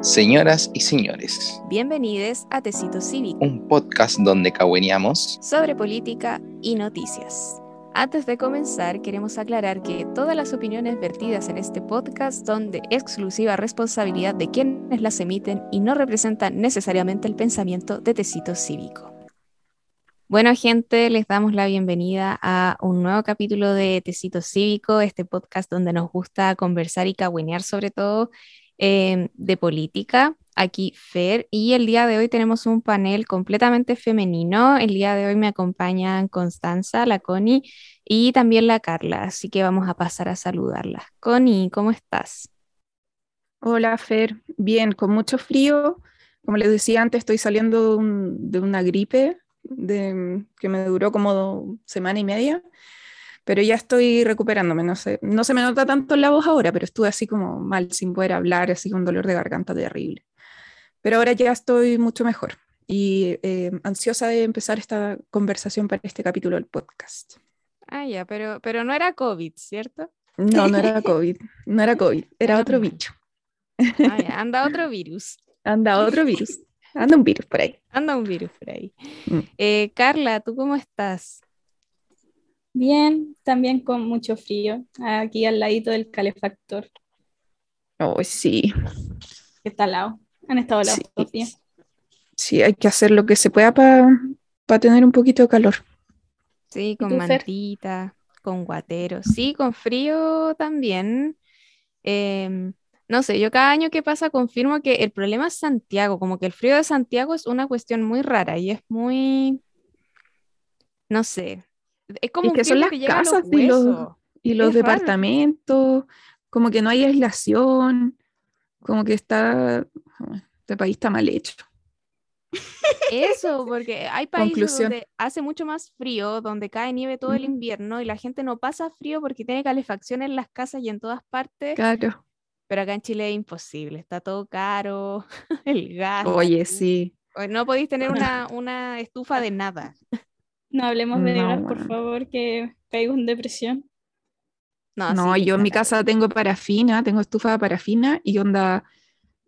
Señoras y señores, Bienvenidos a Tecito Cívico, un podcast donde cagüeneamos sobre política y noticias. Antes de comenzar, queremos aclarar que todas las opiniones vertidas en este podcast son de exclusiva responsabilidad de quienes las emiten y no representan necesariamente el pensamiento de Tecito Cívico. Bueno, gente, les damos la bienvenida a un nuevo capítulo de Tecito Cívico, este podcast donde nos gusta conversar y cagüenear sobre todo eh, de política. Aquí Fer y el día de hoy tenemos un panel completamente femenino. El día de hoy me acompañan Constanza, la Connie y también la Carla, así que vamos a pasar a saludarlas. Connie, ¿cómo estás? Hola Fer, bien, con mucho frío. Como les decía antes, estoy saliendo de, de una gripe de, que me duró como semana y media, pero ya estoy recuperándome. No sé, no se me nota tanto en la voz ahora, pero estuve así como mal, sin poder hablar, así con dolor de garganta terrible. Pero ahora ya estoy mucho mejor y eh, ansiosa de empezar esta conversación para este capítulo del podcast. Ah, ya, pero, pero no era COVID, ¿cierto? No, no era COVID, no era COVID, era otro bicho. Ah, ya, anda otro virus. Anda otro virus, anda un virus por ahí. Anda un virus por ahí. Mm. Eh, Carla, ¿tú cómo estás? Bien, también con mucho frío, aquí al ladito del calefactor, Oh, sí, está al lado. Han estado helados Sí. dos días. sí, hay que hacer lo que se pueda para tener un poquito de calor. Sí, con Fer? mantita, con guatero. Sí, con frío también. Em, no sé, yo cada año que pasa confirmo que el problema es Santiago, como que el frío de Santiago es una cuestión muy rara y es muy, no sé, es como Y que son las que a los casas y los-. Y los departamentos, como que no hay aislación, como que está, este país está mal hecho. Eso, porque hay países Conclusión. donde hace mucho más frío, donde cae nieve todo el invierno y la gente no pasa frío porque tiene calefacción en las casas y en todas partes. Claro. Pero acá en Chile es imposible, está todo caro, el gas. Oye, sí. No podéis tener una, una estufa de nada. No hablemos de No, gas, por bueno. favor, que caigo en depresión. No, No, sí, yo en mi casa tengo parafina, tengo estufa de parafina y onda,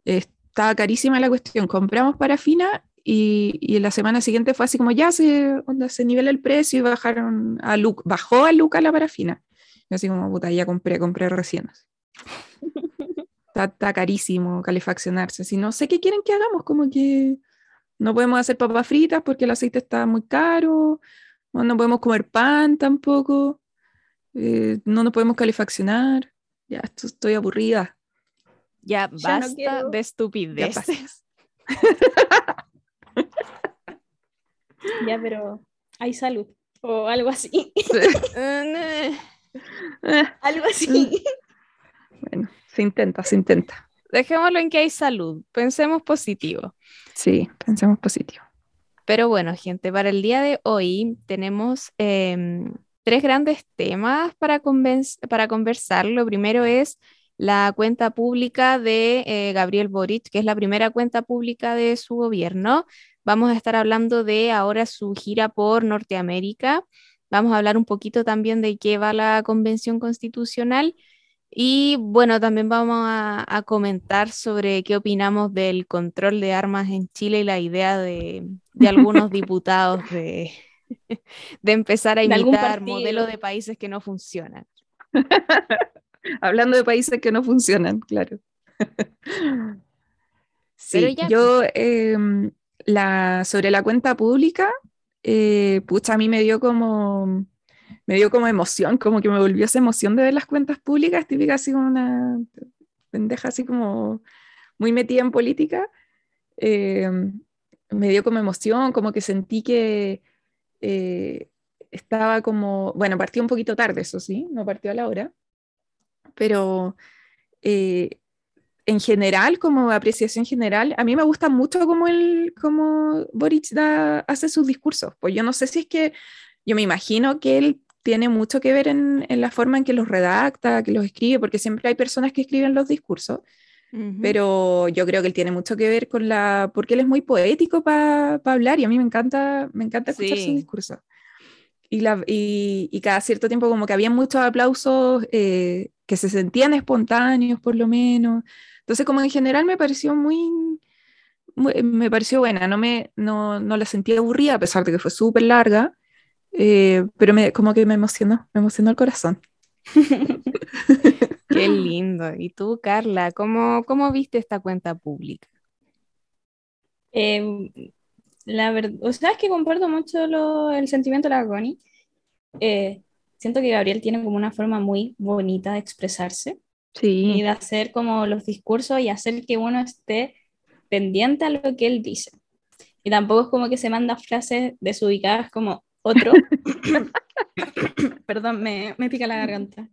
está carísima la cuestión. Compramos parafina y, y la semana siguiente fue así como ya se, onda, se nivela el precio y bajaron a Luca, bajó a Luca la parafina. Y así como, puta, ya compré, compré recién. Está, está carísimo calefaccionarse. Si no sé qué quieren que hagamos, como que no podemos hacer papas fritas porque el aceite está muy caro, o no podemos comer pan tampoco, eh, no nos podemos calefaccionar. Ya esto, estoy aburrida. Ya Ya no basta de Ya estupideces. basta. Ya, pero hay salud o algo así. Eh, algo así. bueno, se intenta, se intenta. Dejémoslo en que hay salud, pensemos positivo. Sí, pensemos positivo. Pero bueno, gente, para el día de hoy tenemos em, tres grandes temas para, para conversar. Lo primero es la cuenta pública de eh, Gabriel Boric, que es la primera cuenta pública de su gobierno. Vamos a estar hablando de ahora su gira por Norteamérica. Vamos a hablar un poquito también de qué va la Convención Constitucional. Y bueno, también vamos a, a comentar sobre qué opinamos del control de armas en Chile y la idea de, de algunos diputados de, de empezar a imitar modelos de países que no funcionan. Hablando de países que no funcionan, claro. Sí, ya- yo em, la, sobre la cuenta pública, eh, pucha, a mí me dio como, me dio como emoción, como que me volvió esa emoción de ver las cuentas públicas, típica así como una pendeja así como muy metida en política. Em, me dio como emoción, como que sentí que eh, estaba como, bueno, partió un poquito tarde, eso sí, no partió a la hora, pero eh, en general, como apreciación general, a mí me gusta mucho cómo, el, cómo Boric da, hace sus discursos. Pues yo no sé si es que, yo me imagino que él tiene mucho que ver en, en la forma en que los redacta, que los escribe, porque siempre hay personas que escriben los discursos, pero yo creo que él tiene mucho que ver con la, porque él es muy poético para hablar y a mí me encanta, me encanta escuchar Sí. sus discursos. Y, la, y, y cada cierto tiempo como que había muchos aplausos eh, que se sentían espontáneos por lo menos, Entonces, como en general me pareció muy, muy- me pareció buena, no, me, no, no la sentí aburrida a pesar de que fue súper larga, eh, pero me, como que me emocionó, me emocionó el corazón. Qué lindo. ¿Y tú, Carla, cómo, cómo viste esta cuenta pública? Eh, la verdad, o sea, es que comparto mucho lo- el sentimiento de la Connie. Eh, siento que Gabriel tiene como una forma muy bonita de expresarse y Sí, de hacer como los discursos y hacer que uno esté pendiente a lo que él dice. Y tampoco es como que se manda frases desubicadas como otro. Perdón, me, me pica la garganta.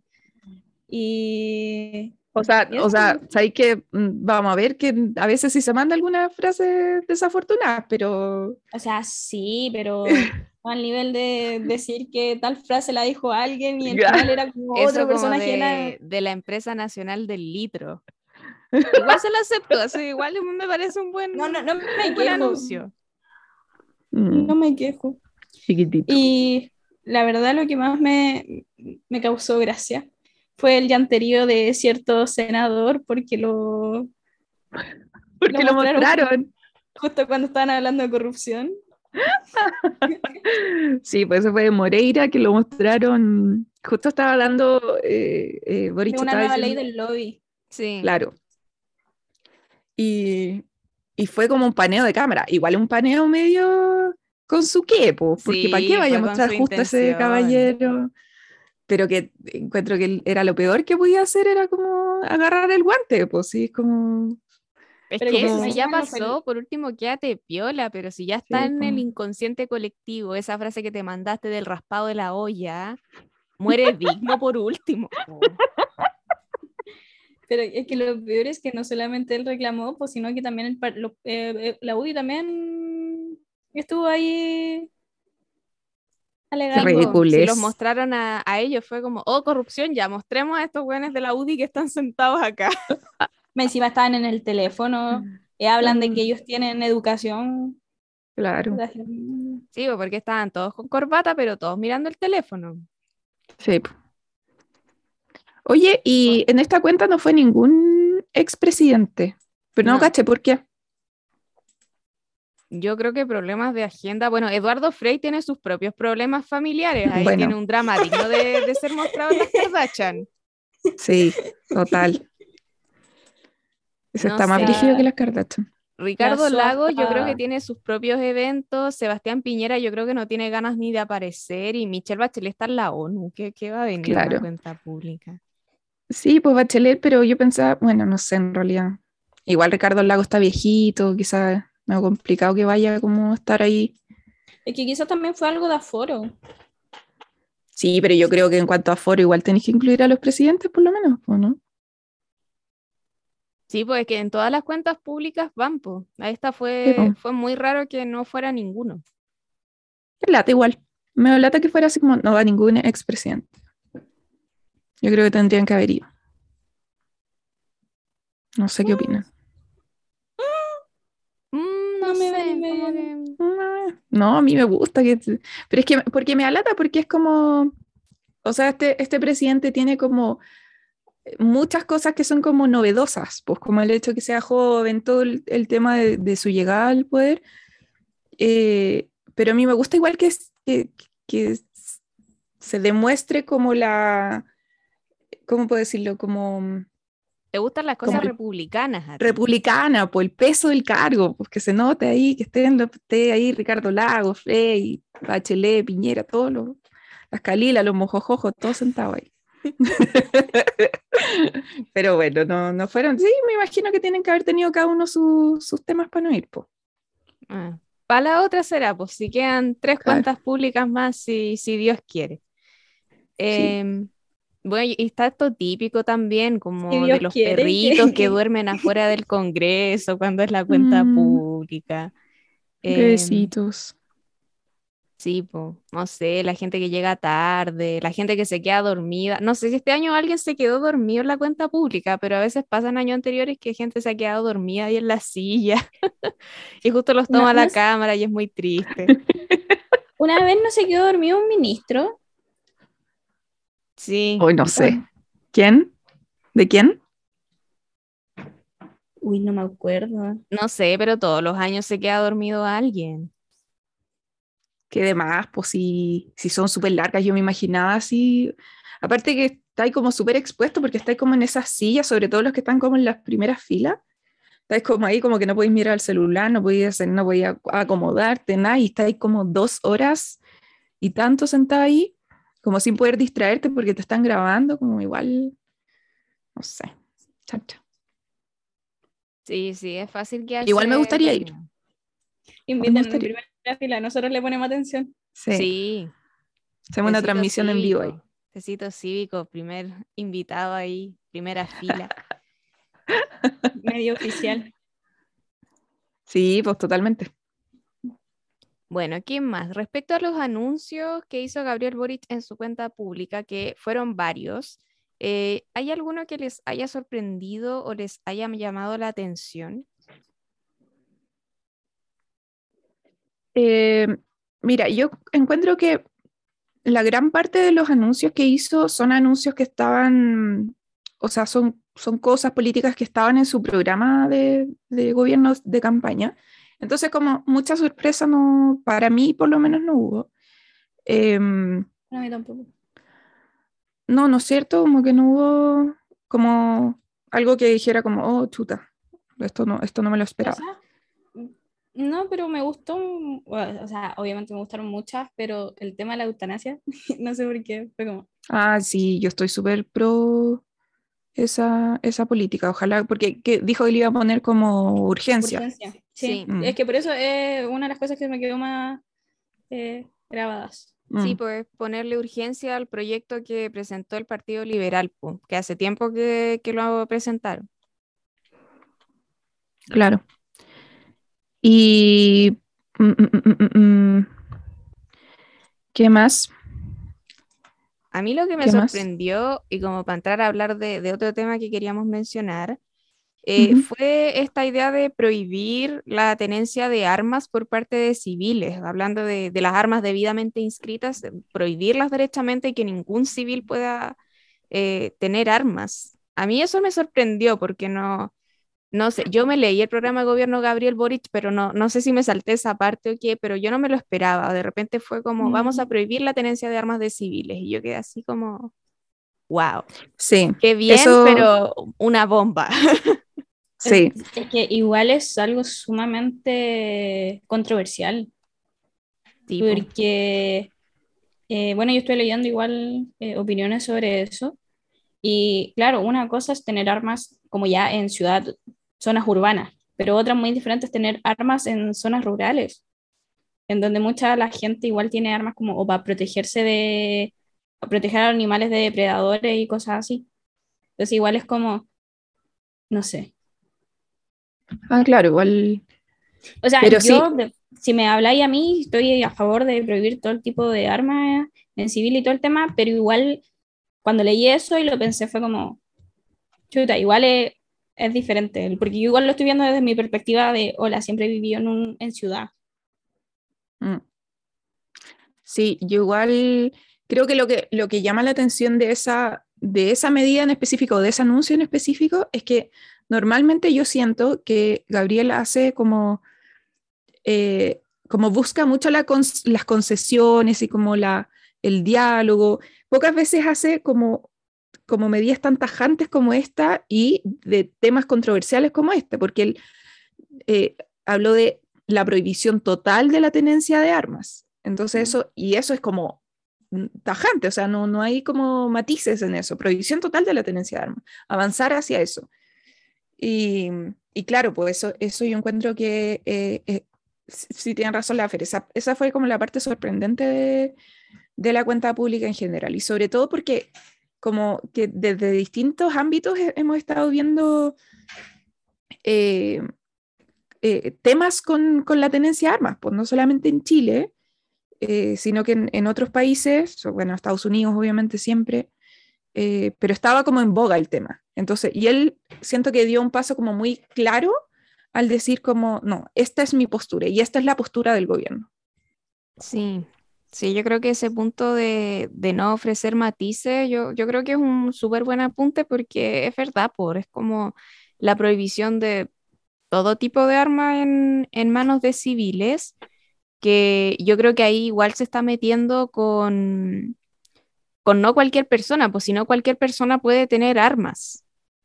Y o sea, ¿Y o sea, sabéis que mm, vamos a ver que a veces sí se manda alguna frase desafortunada, pero O sea, sí, pero al nivel de decir que tal frase la dijo alguien y al Ya. final era como Eso otro como personaje de la- de, de la empresa nacional del litro. Igual se lo acepto, así, igual me parece un buen, No, no, no me buen quejo. anuncio. No me quejo. Chiquitito. Y la verdad lo que más me, me causó gracia fue el llanterío de cierto senador porque lo Porque lo lo mostraron. mostraron. justo cuando estaban hablando de corrupción. Sí, pues eso fue de Moreira que lo mostraron. Justo estaba hablando eh, eh, Boric De una nueva ley del lobby. Sí. Claro. Y, y fue como un paneo de cámara. Igual un paneo medio con su qué, po, porque ¿para qué vaya a mostrar justo a ese caballero? Pero que encuentro que era lo peor que podía hacer era como agarrar el guante, pues sí, es como. Es Pero que si más ya pasó, por último quédate piola, pero si ya está Sí, en el inconsciente colectivo, esa frase que te mandaste del raspado de la olla, muere digno por último. po. Pero es que lo peor es que no solamente él reclamó, pues, sino que también el par- lo- eh, eh, la UDI también estuvo ahí alegando. Si los mostraron a, a ellos, fue como, oh, corrupción, ya mostremos a estos güeyes de la UDI que están sentados acá. Encima estaban en el teléfono, eh, hablan de que ellos tienen educación. Claro. Sí, po, porque estaban todos con corbata, pero todos mirando el teléfono. Sí. Oye, y en esta cuenta no fue ningún expresidente. Pero no, No. caché por qué. Yo creo que problemas de agenda. Bueno, Eduardo Frey tiene sus propios problemas familiares. Ahí Bueno. tiene un drama digno de, de ser mostrado en las Kardashian. Sí, total. Ese No está más sé. brígido que las Kardashian. Ricardo La Lagos, yo creo que tiene sus propios eventos. Sebastián Piñera, yo creo que no tiene ganas ni de aparecer. Y Michelle Bachelet está en la ONU. ¿Qué, qué va a venir en Claro. la cuenta pública? Sí, pues Bachelet, pero yo pensaba, bueno, no sé, en realidad. Igual Ricardo Lago está viejito, quizás medio complicado que vaya como a estar ahí. Es que quizás también fue algo de aforo. Sí, pero yo creo que en cuanto a foro, igual tenéis que incluir a los presidentes, por lo menos, ¿o no? Sí, pues es que en todas las cuentas públicas van, pues. A esta fue, fue muy raro que no fuera ninguno. Me lata igual. Me lata que fuera así como, no va ningún expresidente. Yo creo que tendrían que haber ido. No sé qué opinan. No, No me como que- No, a mí me gusta que... Pero es que, porque me alata, porque es como... O sea, este, este presidente tiene como muchas cosas que son como novedosas, pues como el hecho de que sea joven, todo el, el tema de, de su llegada al poder. Eh, pero a mí me gusta igual que, que, que se demuestre como la... ¿Cómo puedo decirlo? Como ¿Te gustan las cosas Como republicanas? a ti? republicana, por el peso del cargo, pues que se note ahí, que estén, esté ahí Ricardo Lagos, Frey, Bachelet, Piñera, todos los, las Calilas, los mojojojos, todos sentados ahí. Pero bueno, no, no fueron, sí, me imagino que tienen que haber tenido cada uno su- sus temas para no ir, pues. Ah, Para la otra será, pues si quedan tres Claro. cuentas públicas más, si, si Dios quiere. Em, bueno, y está esto típico también, como Si de los quiere, perritos que- que duermen afuera del Congreso cuando es la cuenta Mm. pública. Em, Bebecitos. Sí, po, no sé, la gente que llega tarde, la gente que se queda dormida. No sé si este año alguien se quedó dormido en la cuenta pública, pero a veces pasan años anteriores que gente se ha quedado dormida ahí en la silla y justo los toma la cámara y es muy triste. Una vez no se quedó dormido un ministro. Sí, Hoy no sé. ¿Quién? ¿De quién? Uy, no me acuerdo. No sé, pero todos los años se queda dormido alguien. Que demás, pues si, si son súper largas, yo me imaginaba así. Aparte que estáis como súper expuesto porque estáis como en esas sillas, sobre todo los que están como en las primeras filas. Estáis como ahí, como que no podéis mirar el celular, no podéis hacer, no podéis ac- acomodarte, nada, y estáis como dos horas y tanto sentado ahí, como sin poder distraerte porque te están grabando, como igual, no sé, chacha. Sí, sí, es fácil que Igual me gustaría ir. Inviten en primera fila, nosotros le ponemos atención. Sí, Sí. hacemos una transmisión en vivo ahí. Tecito cívico, primer invitado ahí, primera fila. Medio oficial. Sí, pues totalmente. Bueno, ¿quién más? Respecto a los anuncios que hizo Gabriel Boric en su cuenta pública, que fueron varios, eh, ¿hay alguno que les haya sorprendido o les haya llamado la atención? Eh, mira, yo encuentro que la gran parte de los anuncios que hizo son anuncios que estaban, o sea, son, son cosas políticas que estaban en su programa de, de gobierno de campaña. Entonces, como mucha sorpresa no, para mí por lo menos no hubo. Em, No, a mí tampoco. no, no es cierto, como que no hubo como algo que dijera como, oh, chuta, esto no, esto no me lo O esperaba. sea, no, pero me gustó, o sea, obviamente me gustaron muchas, pero el tema de la eutanasia, no sé por qué, fue como, Ah, sí, yo estoy súper pro esa, esa política. Ojalá, porque que dijo que le iba a poner como urgencia. urgencia. Sí, Sí. Mm. es que por eso es una de las cosas que me quedó más eh, grabadas. Sí, Mm, pues ponerle urgencia al proyecto que presentó el Partido Liberal, que hace tiempo que, que lo presentaron. claro. Y mm, mm, mm, mm, mm. ¿qué más? A mí lo que me sorprendió, y como para entrar a hablar de, de otro tema que queríamos mencionar, eh, fue esta idea de prohibir la tenencia de armas por parte de civiles, hablando de, de las armas debidamente inscritas, prohibirlas derechamente y que ningún civil pueda eh, tener armas. A mí eso me sorprendió porque no, no sé, yo me leí el programa de gobierno Gabriel Boric, pero no, no sé si me salté esa parte o qué, pero yo no me lo esperaba. De repente fue como, vamos a Mm. prohibir la tenencia de armas de civiles. Y yo quedé así como, wow, Sí, qué bien, Eso- pero una bomba. sí, Es, es que igual es algo sumamente controversial, Tipo, porque, eh, bueno, yo estoy leyendo igual eh, opiniones sobre eso, y claro, una cosa es tener armas como ya en ciudad, zonas urbanas, pero otra muy diferente es tener armas en zonas rurales, en donde mucha la gente igual tiene armas como o para protegerse de, o proteger a animales de depredadores y cosas así. Entonces igual es como, no sé. ah, claro, igual, O sea, Pero yo, sí. de- si me habláis a mí, estoy a favor de prohibir todo el tipo de armas en civil y todo el tema, pero igual cuando leí eso y lo pensé fue como, chuta, igual es, es diferente, porque yo igual lo estoy viendo desde mi perspectiva de, hola, siempre he vivido en, un, en ciudad. Mm. Sí, yo igual creo que lo que, lo que llama la atención de esa, de esa medida en específico, de ese anuncio en específico, es que normalmente yo siento que Gabriel hace como, eh, como busca mucho la cons- las concesiones y como la, el diálogo. Pocas veces hace como, como medidas tan tajantes como esta y de temas controversiales como este, porque él eh, habló de la prohibición total de la tenencia de armas. Entonces eso, y eso es como tajante, o sea, no, no hay como matices en eso, prohibición total de la tenencia de armas, avanzar hacia eso. Y, y claro, pues eso, eso yo encuentro que eh, eh, sí tienen razón la Fer, esa, esa fue como la parte sorprendente de, de la cuenta pública en general, y sobre todo porque como que desde distintos ámbitos he- hemos estado viendo eh, temas con, con la tenencia de armas, pues no solamente en Chile, eh, sino que en, otros países, bueno, Estados Unidos obviamente siempre, eh, pero estaba como en boga el tema. Entonces, y él siento que dio un paso como muy claro al decir como, no, esta es mi postura y esta es la postura del gobierno. Sí, sí, yo creo que ese punto de, de no ofrecer matices, yo, yo creo que es un súper buen apunte porque es verdad, por, es como la prohibición de todo tipo de arma en, en manos de civiles, que yo creo que ahí igual se está metiendo con, con no cualquier persona, pues si no cualquier persona puede tener armas,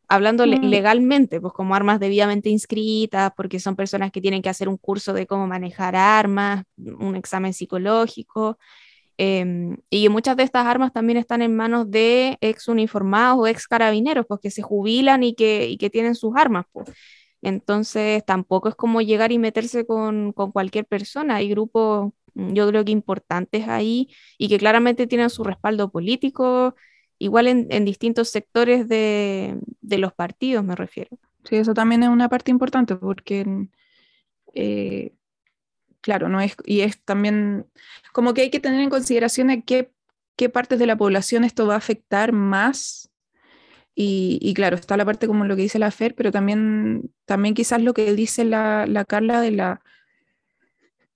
hablando Mm. legalmente, pues como armas debidamente inscritas, porque son personas que tienen que hacer un curso de cómo manejar armas, un examen psicológico. em, y muchas de estas armas también están en manos de ex uniformados o ex carabineros, pues que se jubilan y que, y que tienen sus armas, pues. Entonces tampoco es como llegar y meterse con, con cualquier persona. Hay grupos, mm, yo creo que importantes ahí y que claramente tienen su respaldo político, igual en, distintos sectores de, de los partidos, me refiero. Sí, eso también es una parte importante porque, eh, claro, no es, y es también como que hay que tener en consideración qué, qué partes de la población esto va a afectar más. Y, y claro, está la parte como lo que dice la FER, pero también, también quizás lo que dice la, la Carla de la,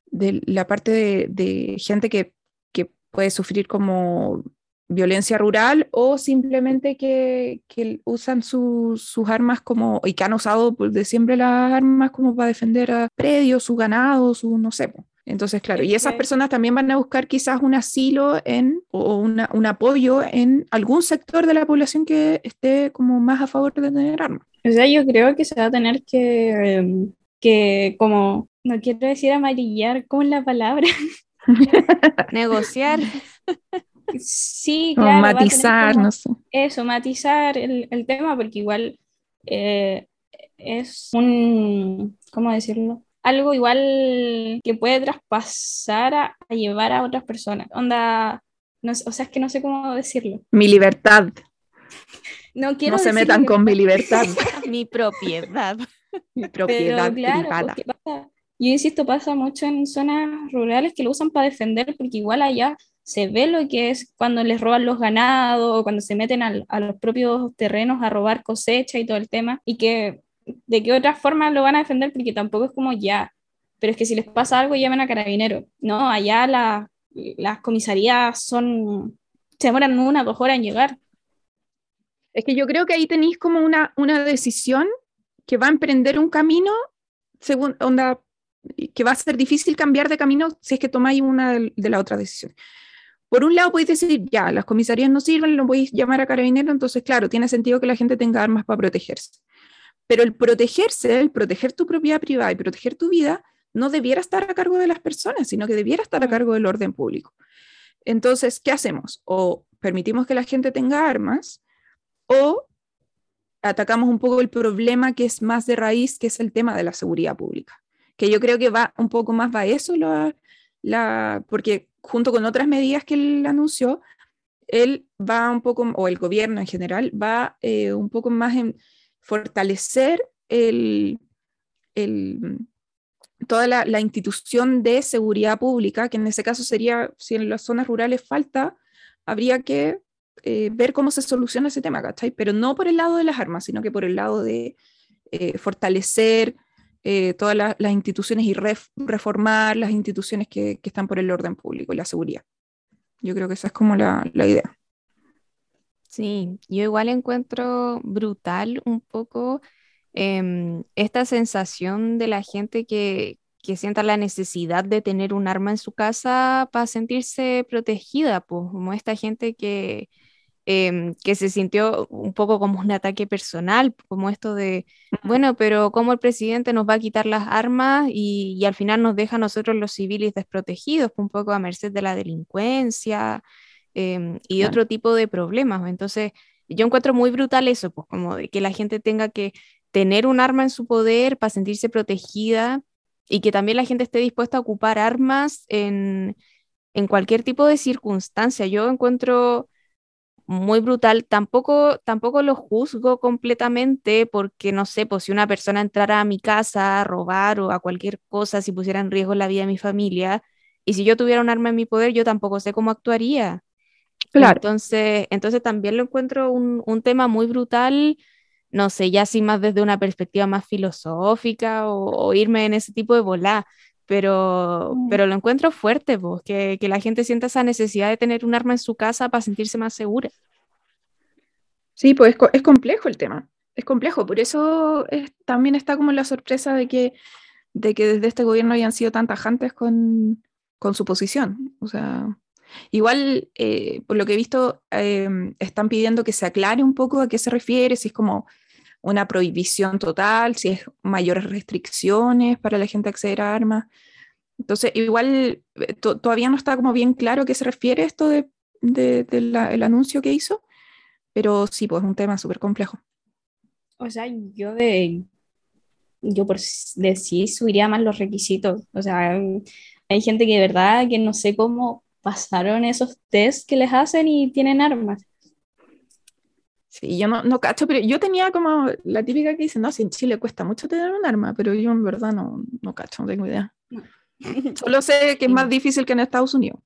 de la parte de, gente que, que puede sufrir como violencia rural o simplemente que, que usan su- sus armas como, y que han usado pues, de siempre las armas como para defender a predios, su ganado, su no sé. Entonces, claro, y esas personas también van a buscar quizás un asilo en, o una- un apoyo en algún sector de la población que esté como más a favor de tener armas. O sea, yo creo que se va a tener que, em, que como, no quiero decir amarillar, ¿cómo es la palabra? Negociar, Sí, O claro, tener matizar, como no sé. eso, matizar el, el tema, porque igual eh, es un, ¿cómo decirlo? Algo igual que puede traspasar a, a llevar a otras personas. Onda, no sé, o sea, es que no sé cómo decirlo. Mi libertad, No quiero no se metan con mi libertad, mi propiedad. mi Pero propiedad claro, privada. pasa- yo insisto, pasa mucho en zonas rurales que lo usan para defender, porque igual allá se ve lo que es cuando les roban los ganados, o cuando se meten al- a los propios terrenos a robar cosecha y todo el tema, y que de qué otra forma lo van a defender, porque tampoco es como ya, pero es que si les pasa algo llaman a carabineros. No, allá la- las comisarías son, se demoran una, dos horas en llegar. Es que yo creo que ahí tenéis como una, una decisión que va a emprender un camino, según, onda, que va a ser difícil cambiar de camino si es que tomáis una de, la otra decisión. Por un lado podéis decir, ya, las comisarías no sirven, lo podéis llamar a carabinero, entonces claro, tiene sentido que la gente tenga armas para protegerse. Pero el protegerse, el proteger tu propiedad privada y proteger tu vida, no debiera estar a cargo de las personas, sino que debiera estar a cargo del orden público. Entonces, ¿qué hacemos? O permitimos que la gente tenga armas, o atacamos un poco el problema que es más de raíz, que es el tema de la seguridad pública. Que yo creo que va un poco más va a eso, la, la, porque junto con otras medidas que él anunció, él va un poco, o el gobierno en general, va eh, un poco más en fortalecer el, el, toda la, la, institución de seguridad pública, que en ese caso sería, si en las zonas rurales falta, habría que eh, ver cómo se soluciona ese tema, ¿cachai? Pero no por el lado de las armas, sino que por el lado de eh, fortalecer eh, todas la, las instituciones y ref, reformar las instituciones que, que, están por el orden público y la seguridad. Yo creo que esa es como la, la idea. Sí, yo igual encuentro brutal un poco eh, esta sensación de la gente que, que sienta la necesidad de tener un arma en su casa para sentirse protegida, pues, como esta gente que, eh, que se sintió un poco como un ataque personal, como esto de, bueno, pero ¿cómo el presidente nos va a quitar las armas y, y al final nos deja a nosotros los civiles desprotegidos, un poco a merced de la delincuencia? Eh, y claro. otro tipo de problemas. Entonces, yo encuentro muy brutal eso, pues como de que la gente tenga que tener un arma en su poder para sentirse protegida y que también la gente esté dispuesta a ocupar armas en, en cualquier tipo de circunstancia. Yo encuentro muy brutal. Tampoco, tampoco lo juzgo completamente porque, no sé, pues si una persona entrara a mi casa a robar o a cualquier cosa, si pusiera en riesgo la vida de mi familia, y si yo tuviera un arma en mi poder, yo tampoco sé cómo actuaría. Claro. Entonces, entonces también lo encuentro un, un, tema muy brutal, no sé, ya así más desde una perspectiva más filosófica o, o irme en ese tipo de volá, pero, mm. pero lo encuentro fuerte, pues, que, que, la gente sienta esa necesidad de tener un arma en su casa para sentirse más segura. Sí, pues es, es complejo el tema. es complejo, por eso es- también está como la sorpresa de que, de que desde este gobierno hayan sido tan tajantes con, con su posición. O sea, igual, eh, por lo que he visto, eh, están pidiendo que se aclare un poco a qué se refiere, si es como una prohibición total, si es mayores restricciones para la gente acceder a armas. Entonces, igual eh, to- todavía no está como bien claro a qué se refiere esto de, de- de el anuncio que hizo, pero sí, pues es un tema súper complejo. O sea, yo de, yo por de sí subiría más los requisitos. O sea, hay gente que de verdad que no sé cómo pasaron esos test que les hacen y tienen armas. Sí, yo no, no cacho, pero yo tenía como la típica que dice, no, si en Chile cuesta mucho tener un arma, pero yo en verdad no, no cacho, no tengo idea. Solo sé que es más difícil que en Estados Unidos.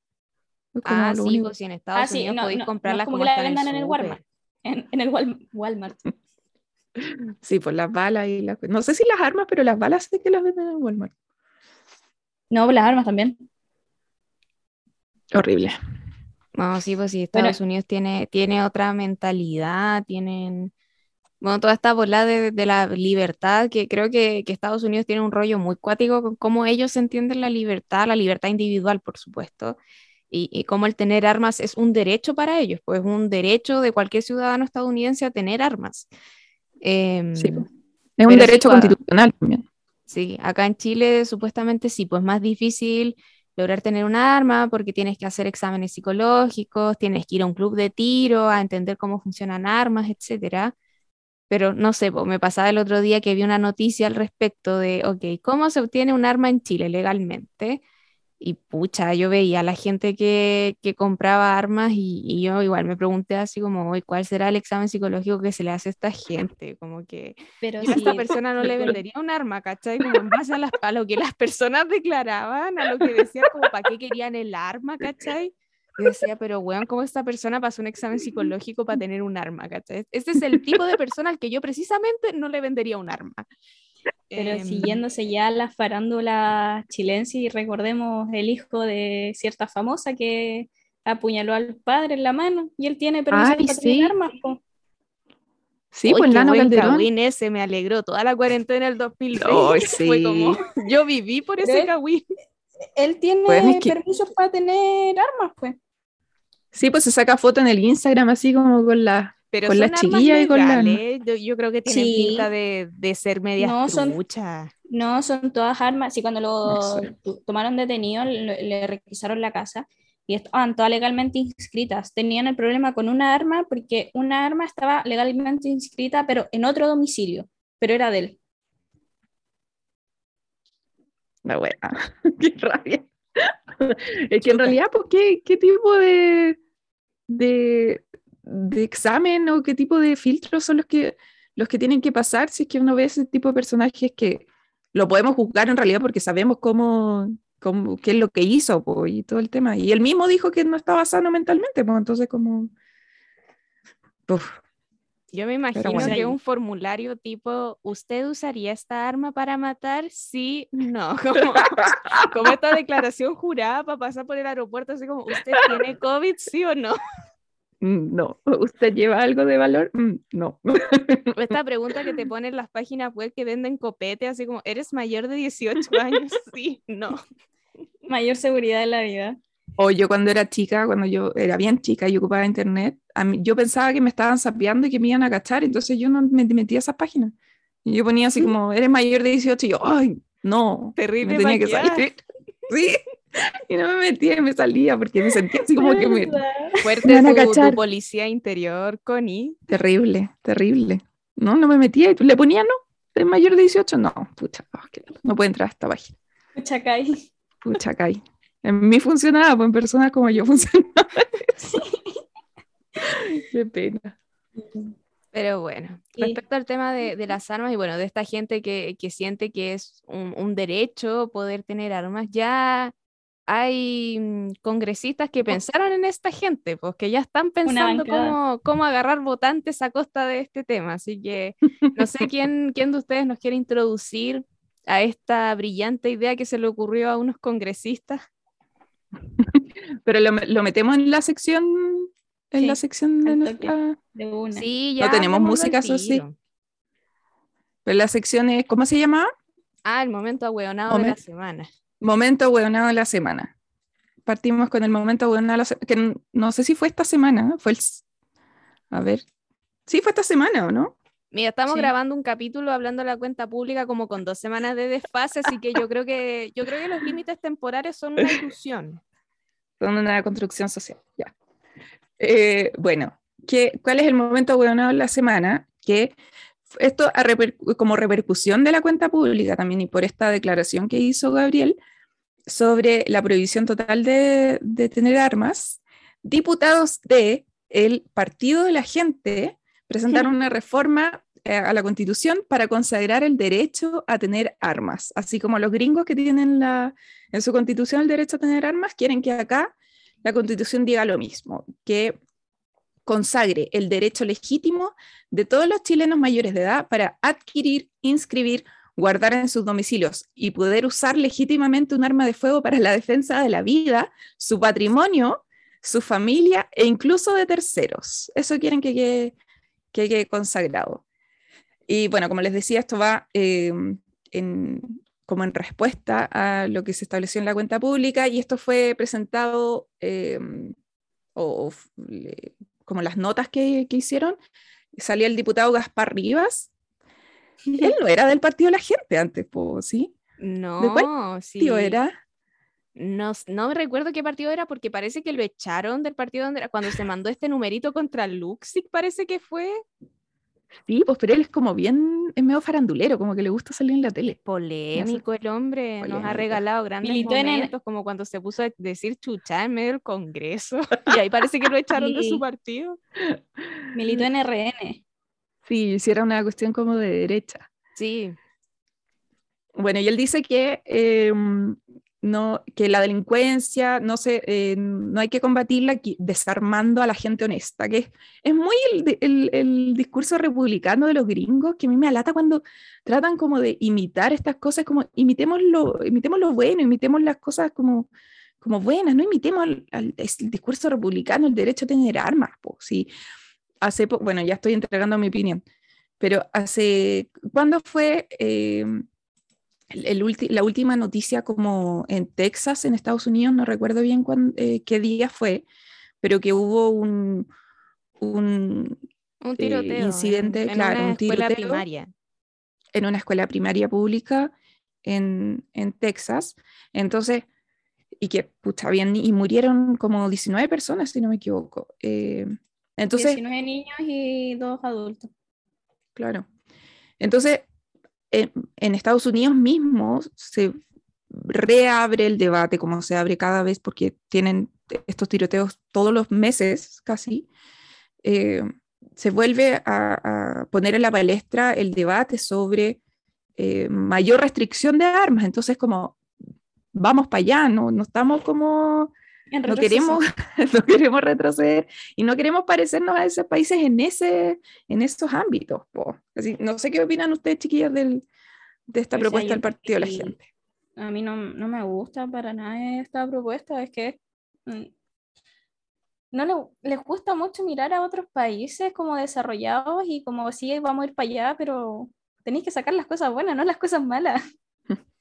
Es Ah, sí, único. pues si en Estados Ah, sí, Unidos no, podéis comprarlas como como que la vendan en el. Walmart. En, en el Wal- Walmart. Sí, pues las balas y las... No sé si las armas, pero las balas sé que las venden en Walmart. No, las armas también. Horrible. No, sí, pues sí, Bueno. Estados Unidos tiene, tiene otra mentalidad, tienen, bueno, toda esta bola de, de la libertad, que creo que, que Estados Unidos tiene un rollo muy cuático con cómo ellos entienden la libertad, la libertad individual, por supuesto, y, y cómo el tener armas es un derecho para ellos, pues es un derecho de cualquier ciudadano estadounidense a tener armas. Em, Sí, pues. Es un Pero sí, derecho pues, constitucional también. Sí, acá en Chile supuestamente sí, pues más difícil lograr tener un arma porque tienes que hacer exámenes psicológicos, tienes que ir a un club de tiro a entender cómo funcionan armas, etcétera. Pero no sé, me pasaba el otro día que vi una noticia al respecto de, ok, ¿cómo se obtiene un arma en Chile legalmente? Y pucha, yo veía a la gente que, que compraba armas y, y yo igual me pregunté así como, "Oye, ¿cuál será el examen psicológico que se le hace a esta gente? Como que Pero yo a esta sí, persona no le vendería un arma, ¿cachai? Como en base a, las- a lo que las personas declaraban, a lo que decían, como para qué querían el arma, ¿cachai? Yo decía, pero weón, ¿cómo esta persona pasó un examen psicológico para tener un arma, ¿cachai? Este es el tipo de persona al que yo precisamente no le vendería un arma. Pero Em, siguiéndose ya la farándula chilense y recordemos el hijo de cierta famosa que apuñaló al padre en la mano y él tiene permiso Ay, para tener sí. armas. po. Sí, uy, pues buen Calderón. ese, me alegró toda la cuarentena del 2020. Ay, Fue como, sí. yo viví por ese es- cagüín. Él tiene Bueno, es que- permisos para tener armas, pues. Sí, pues se saca foto en el Instagram así como con la... Pero Con son la armas chiquilla y con la- legales, Yo, yo creo que tienen Sí. pinta de, de ser medias No, son- truchas. No, son todas armas. Sí, cuando lo tomaron detenido, le, le requisaron la casa y estaban todas legalmente inscritas. Tenían el problema con una arma porque una arma estaba legalmente inscrita, pero en otro domicilio, pero era de él. La wea. Qué rabia. Es que en realidad, pues, ¿qué, qué tipo de, de, de examen o qué tipo de filtros son los que, los que tienen que pasar si es que uno ve ese tipo de personajes que lo podemos juzgar en realidad porque sabemos cómo, cómo qué es lo que hizo pues, y todo el tema. Y él mismo dijo que no estaba sano mentalmente, pues entonces como... Uf, Yo me imagino bueno. que un formulario tipo, ¿usted usaría esta arma para matar? Sí, no. Como, como esta declaración jurada para pasar por el aeropuerto, así como, ¿usted tiene COVID? ¿Sí o no? Mm, no. ¿Usted lleva algo de valor? Mm, No. Esta pregunta que te ponen las páginas web que venden copete, así como, ¿eres mayor de 18 años? Sí, no. Mayor seguridad de la vida. O yo cuando era chica, cuando yo era bien chica y ocupaba internet, a mí- yo pensaba que me estaban sapeando y que me iban a cachar, entonces yo no me metía a esas páginas. Y yo ponía así como, eres mayor de 18 y yo, ay, no. Terrible me tenía que salir. Sí. Y no me metía y me salía porque me sentía así como que me... Fuerte Me tu, tu cachar. policía interior, Connie. Terrible, terrible. No, no me metía y le ponía, no, eres mayor de 18, no, pucha, lata, no puede entrar a esta página. Chacay. Pucha, caí. En mí funcionaba, pues en personas como yo funcionaba. Qué pena. Pero bueno, Sí. respecto al tema de, de las armas y bueno, de esta gente que, que siente que es un, un derecho poder tener armas, ya hay mm, congresistas que pensaron en esta gente, pues que ya están pensando cómo, cómo agarrar votantes a costa de este tema. Así que no sé quién, quién de ustedes nos quiere introducir a esta brillante idea que se le ocurrió a unos congresistas. Pero lo, lo metemos en la sección, en la sección de nuestra. De una. Sí, No ya tenemos hagámoslo al música, eso sí. Pero la sección es, ¿cómo se llama? Ah, el momento ahueonado de la semana. Momento ahueonado de la semana. Partimos con el momento ahueonado de la semana, que no sé si fue esta semana, fue el... A ver. Sí, fue esta semana, ¿o no? Mira, estamos Sí. grabando un capítulo hablando de la cuenta pública como con dos semanas de desfase, así que yo creo que yo creo que los límites temporales son una ilusión. Son una construcción social, ya. Eh, bueno, ¿qué, ¿cuál es el momento ahueonado de la semana? Que esto a reper- como repercusión de la cuenta pública también y por esta declaración que hizo Gabriel sobre la prohibición total de, de tener armas, diputados de el Partido de la Gente presentaron una reforma eh, a la Constitución para consagrar el derecho a tener armas, así como los gringos que tienen la, en su Constitución el derecho a tener armas, quieren que acá la Constitución diga lo mismo, que consagre el derecho legítimo de todos los chilenos mayores de edad para adquirir, inscribir, guardar en sus domicilios y poder usar legítimamente un arma de fuego para la defensa de la vida, su patrimonio, su familia e incluso de terceros. Eso quieren que quede, que quede consagrado. Y bueno, como les decía, esto va eh, en, como en respuesta a lo que se estableció en la cuenta pública y esto fue presentado eh, o, le- como las notas que, que hicieron, salía el diputado Gaspar Rivas. Él no era del partido de la gente antes, po, ¿sí? No, cuál sí. Tío, era. No, no recuerdo qué partido era porque parece que lo echaron del partido donde era cuando se mandó este numerito contra Luxic, parece que fue Sí, pues, pero él es como bien, es medio farandulero, como que le gusta salir en la tele. polémico el hombre, nos ha regalado grandes Militó el- como cuando se puso a decir chucha en medio del Congreso y ahí parece que lo echaron de su partido. Militó en RN. Sí, hiciera una cuestión como de derecha. Sí, Bueno, y él dice que, eh, no, que la delincuencia no, se, eh, no hay que combatirla desarmando a la gente honesta, que es, muy el, el- discurso republicano de los gringos, que a mí me alata cuando tratan como de imitar estas cosas, como imitemos lo, imitemos lo bueno, imitemos las cosas como, como buenas, no imitemos al, al- el discurso republicano, el derecho a tener armas. po, sí. Hace po- bueno, ya estoy entregando mi opinión, pero hace, ¿cuándo fue? eh, el- el ulti- la última noticia como en Texas, en Estados Unidos, no recuerdo bien cuán- eh, qué día fue, pero que hubo un, un- un Eh, tiroteo. en- incidente, en, claro, una un escuela tiroteo. primaria. en una escuela primaria pública en, en Texas. Entonces, y que, pucha, bien, y murieron como 19 personas, si no me equivoco. Eh, entonces, 19 niños y dos adultos. Claro. Entonces, en, en Estados Unidos mismo se reabre el debate, como se abre cada vez, porque tienen estos tiroteos todos los meses casi. eh, se vuelve a, poner en la palestra el debate sobre eh, mayor restricción de armas. Entonces, como vamos para allá, no, no estamos como no queremos, no queremos retroceder y no queremos parecernos a esos países en, ese, en esos ámbitos. Así, no sé qué opinan ustedes, chiquillas, del, de esta O sea, propuesta del Partido de la. Gente. A mí no, no me gusta para nada esta propuesta, es que mm, no le- les gusta mucho mirar a otros países como desarrollados y como sí, vamos a ir para allá, pero tenéis que sacar las cosas buenas, no las cosas malas.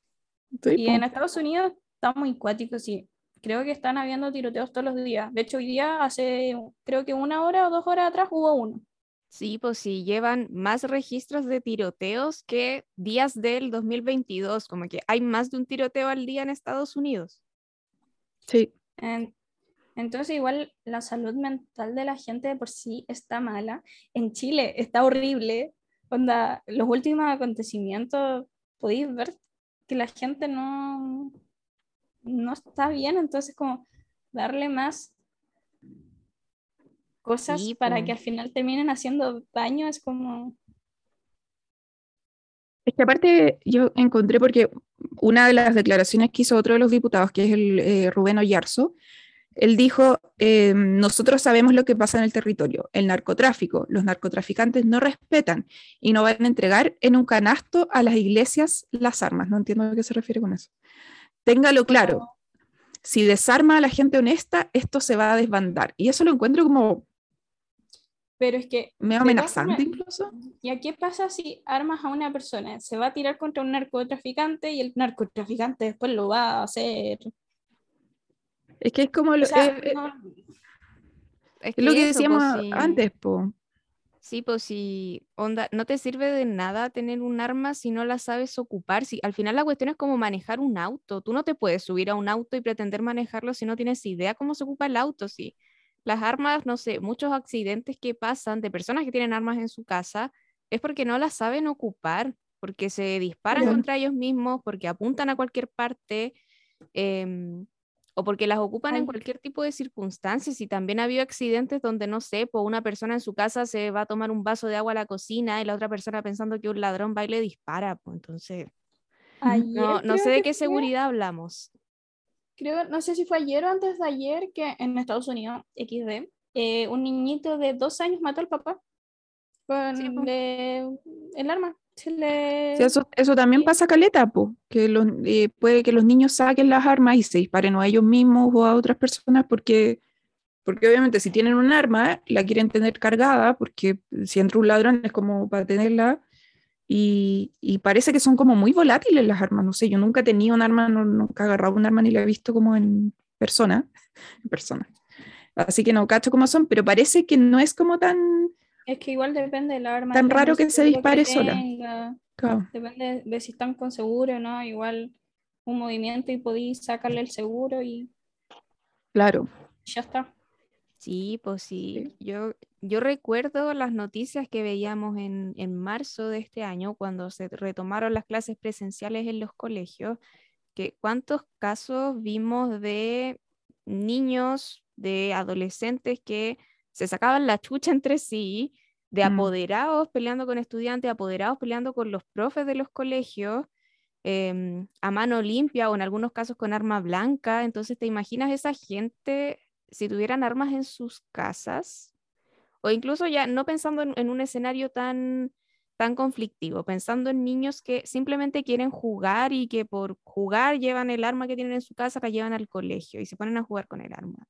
Sí, Y po. en Estados Unidos está muy cuático, sí. Creo que están habiendo tiroteos todos los días. De hecho, hoy día, hace creo que una hora o dos horas atrás, hubo uno. Sí, pues sí, llevan más registros de tiroteos que días del 2022, como que hay más de un tiroteo al día en Estados Unidos. Sí, En- Entonces, igual la salud mental de la gente de por sí está mala. En Chile está horrible. Onda, los últimos acontecimientos, podéis ver que la gente no, no está bien. Entonces, como darle más cosas Sí, para que al final terminen haciendo daño es como... Es que aparte yo encontré porque una de las declaraciones que hizo otro de los diputados, que es el eh, Rubén Oyarzo, él dijo, eh, nosotros sabemos lo que pasa en el territorio, el narcotráfico, los narcotraficantes no respetan y no van a entregar en un canasto a las iglesias las armas. No entiendo a qué se refiere con eso. Téngalo claro, si desarma a la gente honesta, esto se va a desbandar. Y eso lo encuentro como Pero es que... Me amenazante incluso. ¿Y a qué pasa si armas a una persona? Se va a tirar contra un narcotraficante y el narcotraficante después lo va a hacer. Es que es como lo, O sea, eh, no- Es es lo que eso, decíamos pues, sí. antes, po. Sí, pues si onda, no te sirve de nada tener un arma si no la sabes ocupar. Si, al final la cuestión es como manejar un auto. Tú no te puedes subir a un auto y pretender manejarlo si no tienes idea cómo se ocupa el auto. Sí. Las armas, no sé, muchos accidentes que pasan de personas que tienen armas en su casa es porque no las saben ocupar, porque se disparan contra ellos mismos, porque apuntan a cualquier parte. em, o porque las ocupan en cualquier tipo de circunstancias y también ha habido accidentes donde, no sé, pues una persona en su casa se va a tomar un vaso de agua a la cocina y la otra persona pensando que un ladrón va y le dispara, pues entonces, Ayer no, no sé de qué fue- seguridad hablamos. creo, no sé si fue ayer o antes de ayer que en Estados Unidos, XD, eh, un niñito de dos años mató al papá con Sí, le- el arma. Se le... Sí, eso, eso también pasa caleta, po, que los, eh, puede que los niños saquen las armas y se disparen o a ellos mismos o a otras personas porque, porque obviamente si tienen un arma la quieren tener cargada porque si entra un ladrón es como para tenerla y, y parece que son como muy volátiles las armas, no sé, yo nunca he tenido un arma, no- nunca he agarrado un arma ni la he visto como en persona, en persona. Así que no cacho cómo son, pero parece que no es como tan... Es que igual depende del arma. Tan raro que se dispare sola. tenga, claro, Depende de si están con seguro o no. Igual un movimiento y podéis sacarle el seguro y claro. ya está. Sí, pues sí. Yo, yo recuerdo las noticias que veíamos en, en marzo de este año, cuando se retomaron las clases presenciales en los colegios, que cuántos casos vimos de niños, de adolescentes que se sacaban la chucha entre sí, de Mm. apoderados peleando con estudiantes, apoderados peleando con los profes de los colegios, em, a mano limpia o en algunos casos con arma blanca. Entonces, ¿te imaginas esa gente si tuvieran armas en sus casas? O incluso ya no pensando en, en un escenario tan, tan conflictivo, pensando en niños que simplemente quieren jugar y que por jugar llevan el arma que tienen en su casa, la llevan al colegio y se ponen a jugar con el arma.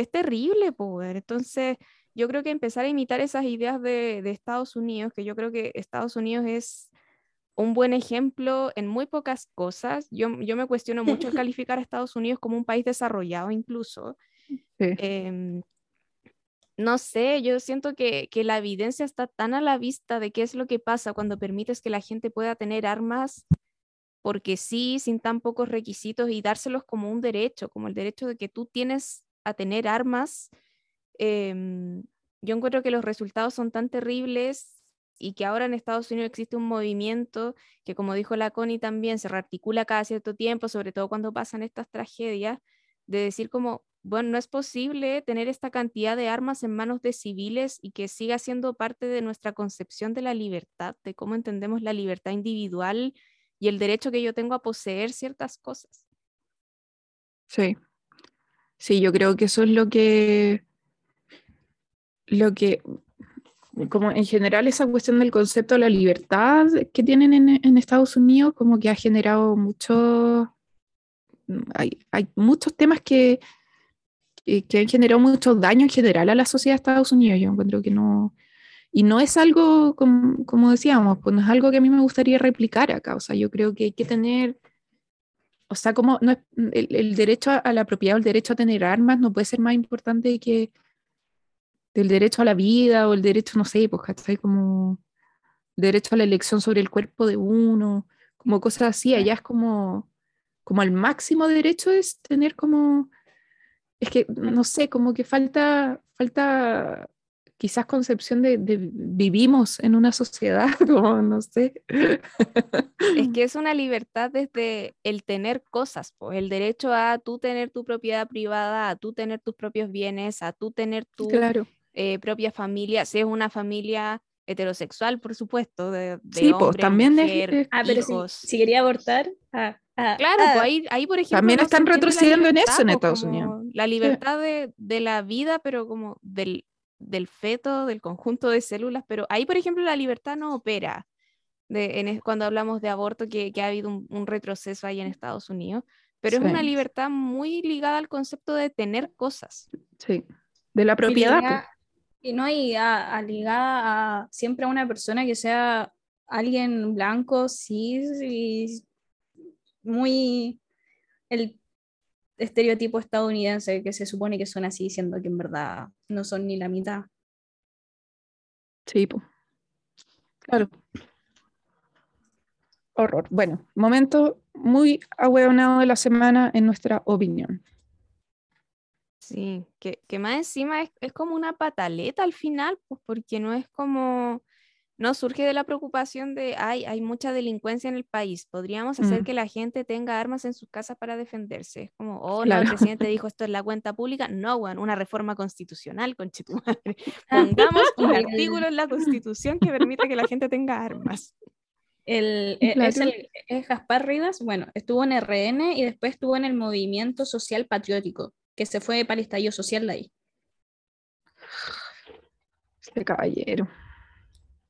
Es terrible, poder. Entonces, yo creo que empezar a imitar esas ideas de, de Estados Unidos, que yo creo que Estados Unidos es un buen ejemplo en muy pocas cosas. Yo, yo me cuestiono mucho el calificar a Estados Unidos como un país desarrollado incluso. Sí. Em, no sé, yo siento que, que la evidencia está tan a la vista de qué es lo que pasa cuando permites que la gente pueda tener armas porque sí, sin tan pocos requisitos y dárselos como un derecho, como el derecho de que tú tienes a tener armas. em, yo encuentro que los resultados son tan terribles y que ahora en Estados Unidos existe un movimiento que, como dijo la Connie también, se rearticula cada cierto tiempo, sobre todo cuando pasan estas tragedias, de decir como, bueno, no es posible tener esta cantidad de armas en manos de civiles y que siga siendo parte de nuestra concepción de la libertad, de cómo entendemos la libertad individual y el derecho que yo tengo a poseer ciertas cosas. Sí. Sí, yo creo que eso es lo que, lo que, como en general esa cuestión del concepto de la libertad que tienen en, Estados Unidos, como que ha generado mucho, hay, hay muchos temas que, que, que han generado mucho daño en general a la sociedad de Estados Unidos. Yo encuentro que no, y no es algo, como, como decíamos, pues no es algo que a mí me gustaría replicar acá. O sea, yo creo que hay que tener o sea, como no es, el, el derecho a, la propiedad o el derecho a tener armas no puede ser más importante que del derecho a la vida o el derecho, no sé, pues, ¿cachai? Como derecho a la elección sobre el cuerpo de uno, como cosas así. Allá es como, como el máximo derecho es tener como, es que, no sé, como que falta, falta quizás concepción de, de vivimos en una sociedad, como, no sé. Es que es una libertad desde el tener cosas, pues, el derecho a tú tener tu propiedad privada, a tú tener tus propios bienes, a tú tener tu Claro. eh, propia familia, si es una familia heterosexual, por supuesto, de, de Sí, pues, también mujer, es- Ah, pero hijos. si quería abortar. ah, ah, Claro, ah, pues ahí, ahí, por ejemplo, También están retrocediendo en eso en Estados Unidos. La libertad de, de la vida, pero como del, del feto, del conjunto de células, pero ahí, por ejemplo, la libertad no opera. De, en cuando hablamos de aborto, que, que ha habido un, un retroceso ahí en Estados Unidos, pero es una libertad muy ligada al concepto de tener cosas. Sí. De la y propiedad. tenía- Y no hay a, a ligada a siempre a una persona que sea alguien blanco, cis y muy el estereotipo estadounidense que se supone que son así, siendo que en verdad no son ni la mitad. Sí, po. Claro. Horror. Bueno, momento muy ahueonado de la semana en nuestra opinión. Sí, que, que más encima es, es como una pataleta al final, pues porque no es como, no surge de la preocupación de, ay, hay mucha delincuencia en el país, podríamos hacer Mm. que la gente tenga armas en sus casas para defenderse. Es como, oh, no, el Claro. presidente dijo esto es la cuenta pública. No, weón, una reforma constitucional, conchetumadre. Pongamos un artículo en la constitución que permita que la gente tenga armas. El, e- Claro. es, el- es Gaspar Rivas, bueno, estuvo en RN y después estuvo en el Movimiento Social Patriótico, que se fue para el estallido social de ahí. Este caballero.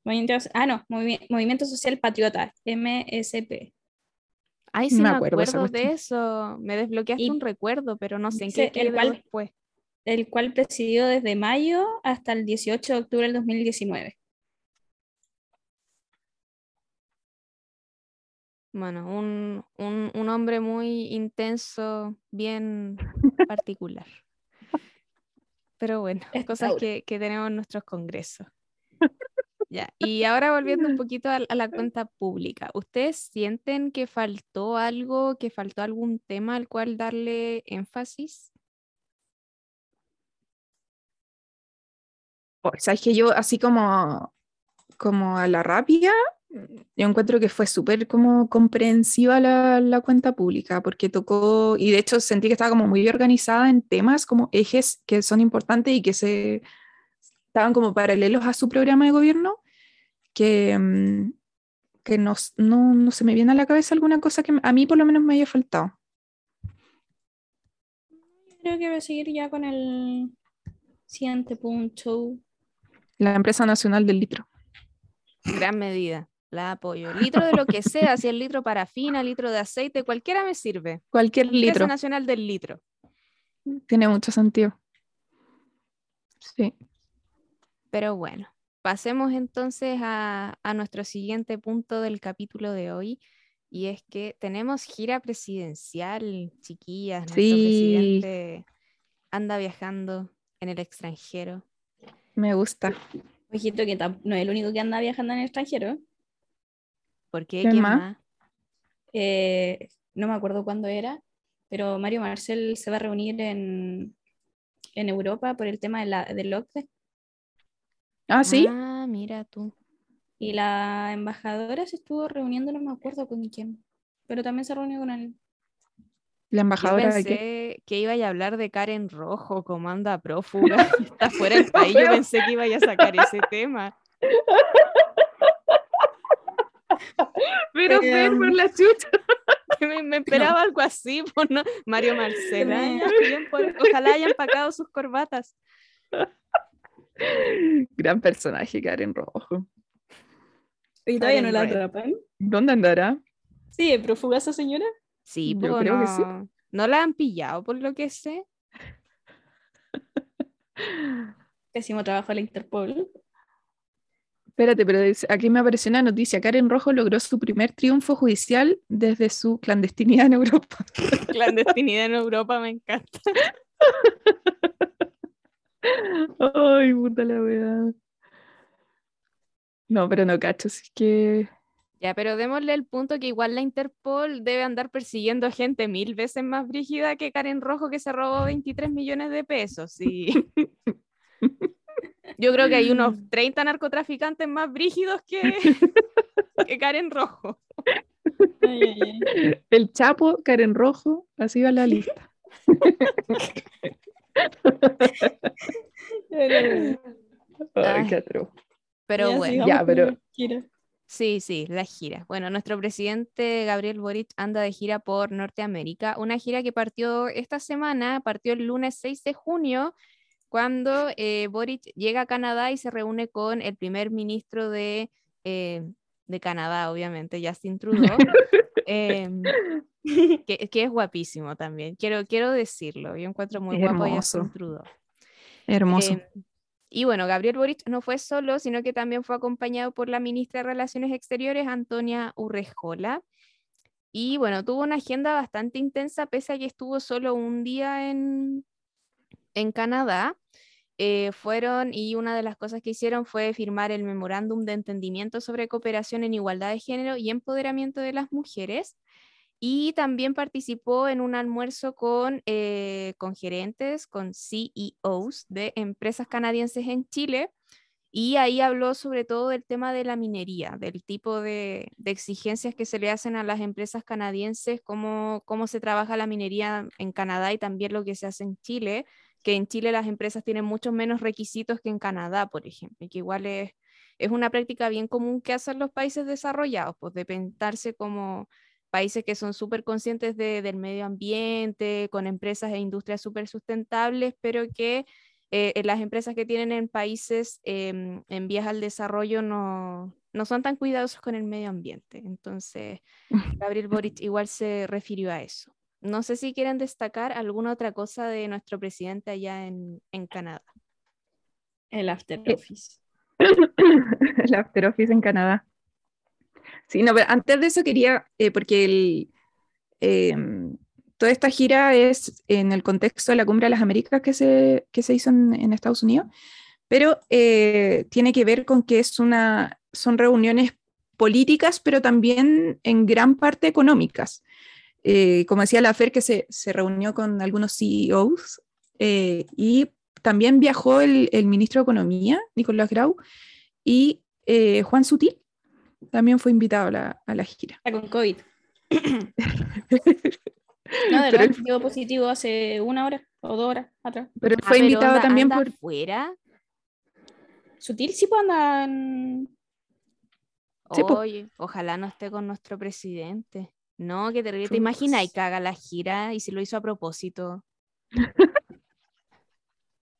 Movimiento, ah, no, Movi- Movimiento Social Patriota, MSP. Ay, Me sí, me acuerdo de esa acuerdo de cuestión. eso. Me desbloqueaste Y un recuerdo, pero no sé en qué el cual- después. el cual presidió desde mayo hasta el 18 de octubre del 2019. Bueno, un, un, un hombre muy intenso, bien particular. Pero bueno, Es cosas que, que tenemos en nuestros congresos. Ya, y ahora volviendo un poquito a, a la cuenta pública, ¿ustedes sienten que faltó algo, que faltó algún tema al cual darle énfasis? Oh, Sabes que yo, así como, como a la rápida, yo encuentro que fue súper como comprensiva la, la cuenta pública, porque tocó, y de hecho sentí que estaba como muy organizada en temas como ejes que son importantes y que se estaban como paralelos a su programa de gobierno, que, mm, que no, no, no se me viene a la cabeza alguna cosa que a mí por lo menos me haya faltado. Creo que voy a seguir ya con el siguiente punto. La empresa nacional del litro. Gran medida, la apoyo. Litro de lo que sea, si el litro parafina, litro de aceite, cualquiera me sirve. Cualquier Empresa litro. Nacional del Litro. Tiene mucho sentido. Sí. Pero bueno, pasemos entonces a, a nuestro siguiente punto del capítulo de hoy. Y es que tenemos gira presidencial, chiquillas. Nuestro Sí. presidente anda viajando en el extranjero. Me gusta. Ojito que tam- no es el único que anda viajando en el extranjero. ¿Por qué? ¿Quién ¿Quién más? más? Eh, no me acuerdo cuándo era, pero Mario Marcel se va a reunir en, en Europa por el tema de la, del OCDE. Ah, sí. Ah, mira tú. Y la embajadora se estuvo reuniendo, no me acuerdo con quién, pero también se reunió con él. La Yo embajadora de qué? pensé que iba a hablar de Karen Rojo, como anda prófuga, está fuera del país. Yo pensé que iba a sacar ese tema. Pero ven por la chucha. me, me esperaba algo así, pues, ¿no? Mario Marcela. por- ojalá hayan pagado sus corbatas. Gran personaje, Karen Rojo. ¿Y todavía no la atrapan? ¿Dónde andará? Sí, prófuga esa señora. Sí, Yo creo que sí. no, la han pillado, por lo que sé. Pésimo trabajo a la Interpol. Espérate, pero aquí me apareció una noticia. Karen Rojo logró su primer triunfo judicial desde su clandestinidad en Europa. Clandestinidad en Europa me encanta. Ay, puta la weá. No, pero no cacho, si es que. Ya, pero démosle el punto que igual la Interpol debe andar persiguiendo a gente mil veces más brígida que Karen Rojo que se robó 23 millones de pesos. Sí. Yo creo que hay unos 30 narcotraficantes más brígidos que, que Karen Rojo. Ay, ay, ay. El Chapo, Karen Rojo, así va la lista. Ay, qué. Pero Ya, bueno, Ya, pero- sí, sí, la gira. Bueno, nuestro presidente Gabriel Boric anda de gira por Norteamérica, una gira que partió esta semana, partió el lunes 6 de junio, cuando eh, Boric llega a Canadá y se reúne con el primer ministro de, eh, de Canadá, obviamente, Justin Trudeau. em, que, que es guapísimo también, quiero, quiero decirlo, yo encuentro muy guapo a. Justin Trudeau. Hermoso. Em, Y bueno, Gabriel Boric no fue solo, sino que también fue acompañado por la ministra de Relaciones Exteriores, Antonia Urrejola. Y bueno, tuvo una agenda bastante intensa, pese a que estuvo solo un día en, en Canadá. Eh, fueron y una de las cosas que hicieron fue firmar el memorándum de entendimiento sobre cooperación en igualdad de género y empoderamiento de las mujeres. Y también participó en un almuerzo con, eh, con gerentes, con CEOs de empresas canadienses en Chile. Y ahí habló sobre todo del tema de la minería, del tipo de, de exigencias que se le hacen a las empresas canadienses, cómo, cómo se trabaja la minería en Canadá y también lo que se hace en Chile, que en Chile las empresas tienen muchos menos requisitos que en Canadá, por ejemplo, y que igual es, es una práctica bien común que hacen los países desarrollados, pues de pensarse como países que son súper conscientes de, del medio ambiente, con empresas e industrias súper sustentables, pero que eh, las empresas que tienen en países em, en vías al desarrollo no, no son tan cuidadosos con el medio ambiente. Entonces, Gabriel Boric igual se refirió a eso. No sé si quieren destacar alguna otra cosa de nuestro presidente allá en, en Canadá. El after Eh, office. el After Office en Canadá. Sí, no, pero antes de eso quería, eh, porque el, em, toda esta gira es en el contexto de la Cumbre de las Américas que se, que se hizo en, en Estados Unidos, pero eh, tiene que ver con que es una, son reuniones políticas, pero también en gran parte económicas. Eh, como decía la FER, que se, se reunió con algunos CEOs eh, y también viajó el, el ministro de Economía, Nicolás Grau, y eh, Juan Sutil también fue invitado a la, a la gira. Está con COVID. No, de verdad, dio positivo hace una hora o dos horas atrás. Pero él Ah, fue pero invitado anda- también anda por... afuera. Sutil sí pues anda en... Sí, po. Oye, ojalá no esté con nuestro presidente. No, que terrible. ¿Te imaginas y caga la gira y si lo hizo a propósito?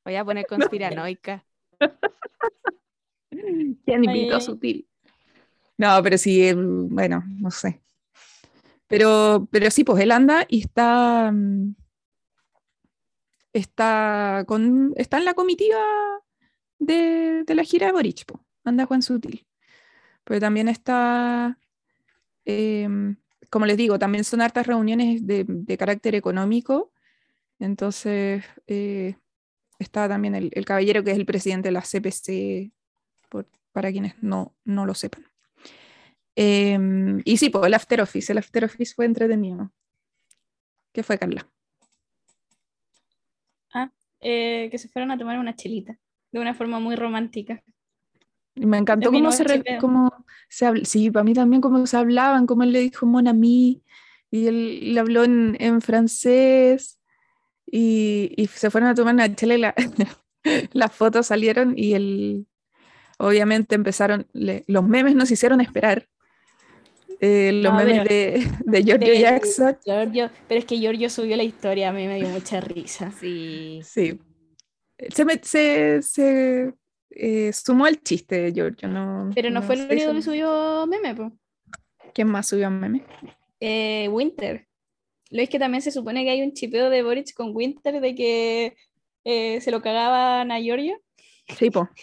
Voy a poner conspiranoica. ¿Quién invitó a. Sutil? No, pero sí, él, bueno, no sé. Pero, pero sí, pues él anda y está, mm, está, con, está en la comitiva de, de la gira de Boric, po. anda Juan Sutil. Pero también está, em, como les digo, también son hartas reuniones de, carácter económico. Entonces, eh, está también el, caballero que es el presidente de la CPC, por- para quienes no, no lo sepan. Em, y sí, pues el After Office, el After Office fue entretenido. ¿Qué fue, Carla? eh, que se fueron a tomar una chelita de una forma muy romántica. Y me encantó cómo se, re- cómo se habl- sí, para mí también cómo se hablaban, cómo él le dijo Mon ami, y él le habló en, en francés, y, y se fueron a tomar una chela y la- las fotos salieron y él, obviamente empezaron, le- los memes nos hicieron esperar. Eh, los No, memes pero- de, de Giorgio de- Jackson. Giorgio, pero es que Giorgio subió la historia, a mí me dio mucha risa. Sí. Sí. Se, me- se, se, eh, sumó el chiste de Giorgio, no, Pero no, fue el único que subió meme, pues. ¿Quién más subió meme? Eh, Winter. Lo es que también se supone que hay un chipeo de Boric con Winter de que eh, se lo cagaban a Giorgio. Sí, po.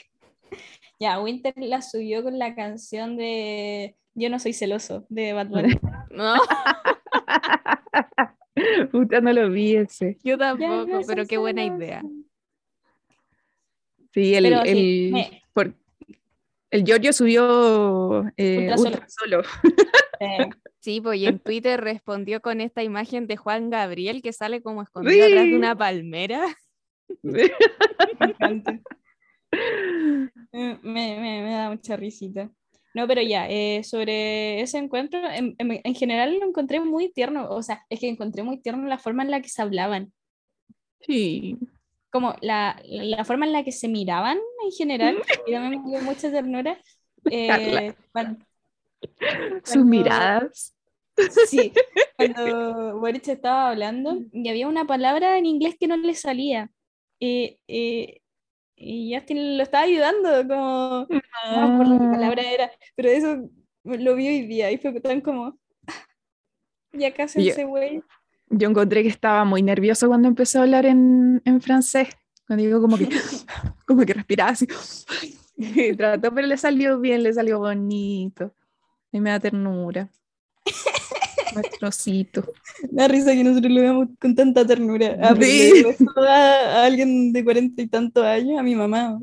Ya, Winter la subió con la canción de Yo no soy celoso de Bad Bunny. No, Puta, no lo vi ese. yo tampoco, no pero qué buena celoso. idea. Sí, el, Pero sí, el, me- por- el Giorgio subió eh, Ultra ultra solo. Eh, Sí, pues y en Twitter respondió con esta imagen de Juan Gabriel que sale como escondido atrás de Sí. una palmera. Eh, Me, me- me da mucha risita. No, pero ya, eh, sobre ese encuentro, en, en- en general lo encontré muy tierno, o sea, es que encontré muy tierno la forma en la que se hablaban, Sí. Como la, la, forma en la que se miraban en general, y también me dio mucha ternura. eh, Carla. cuan- Sus Cuando- miradas. Sí, cuando Boric estaba hablando y había una palabra en inglés que no le salía. Eh, eh, y Justin lo estaba ayudando, como, no me acuerdo qué Ah. palabra era, pero eso lo vi hoy día y fue tan como, ya casi Yo- ese güey. Yo encontré que estaba muy nervioso cuando empezó a hablar en, en francés. Cuando digo como que, como que respiraba así. Y trató, pero le salió bien, le salió bonito. Y me da ternura. Nuestrocito. Me da risa que nosotros lo veamos con tanta ternura. Ah, Sí. a, a alguien de cuarenta y tantos años, a mi mamá.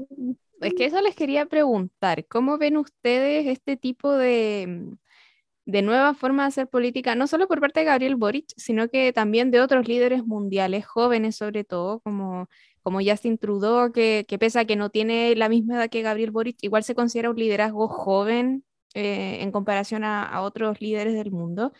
Es que eso les quería preguntar, ¿cómo ven ustedes este tipo de, de nueva forma de hacer política, no solo por parte de Gabriel Boric, sino que también de otros líderes mundiales, jóvenes sobre todo, como, como Justin Trudeau, que, que pese a que no tiene la misma edad que Gabriel Boric, igual se considera un liderazgo joven eh, en comparación a, a otros líderes del mundo.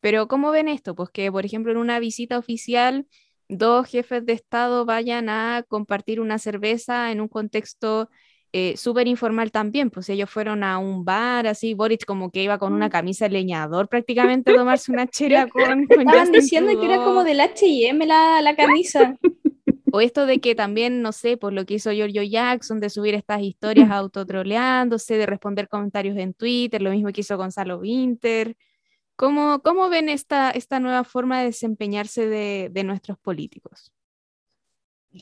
Pero ¿cómo ven esto? Pues que, por ejemplo, en una visita oficial, dos jefes de Estado vayan a compartir una cerveza en un contexto eh, súper informal también, pues ellos fueron a un bar, así, Boric como que iba con una camisa de leñador prácticamente a tomarse una chela con, con Estaban diciendo que era como del H&M la, la camisa. O esto de que también, no sé, por lo que hizo Giorgio Jackson, de subir estas historias autotroleándose, de responder comentarios en Twitter, lo mismo que hizo Gonzalo Winter. ¿Cómo, cómo ven esta, esta nueva forma de desempeñarse de, de nuestros políticos?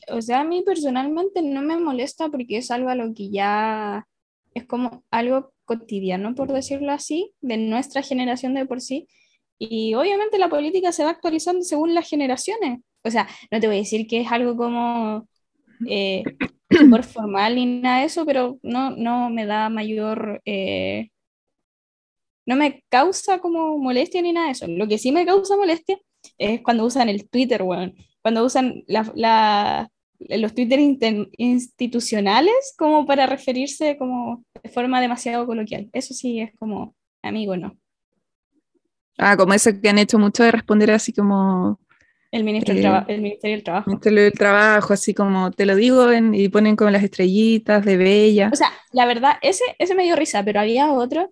O sea, a mí personalmente no me molesta porque es algo a lo que ya es como algo cotidiano, por decirlo así, de nuestra generación de por sí. Y obviamente la política se va actualizando según las generaciones. O sea, no te voy a decir que es algo como eh, súper formal ni nada de eso, pero no, no me da mayor... eh, no me causa como molestia ni nada de eso. Lo que sí me causa molestia es cuando usan el Twitter, weón. Cuando usan la, la- los Twitter institucionales como para referirse como de forma demasiado coloquial. Eso sí es como, amigo, no. Ah, como eso que han hecho mucho de responder así como El, ministro del Eh, traba- el Ministerio del Trabajo. te lo del trabajo, así como te lo digo en- y ponen como las estrellitas de bella. O sea, la verdad, ese, ese me dio risa, pero había otro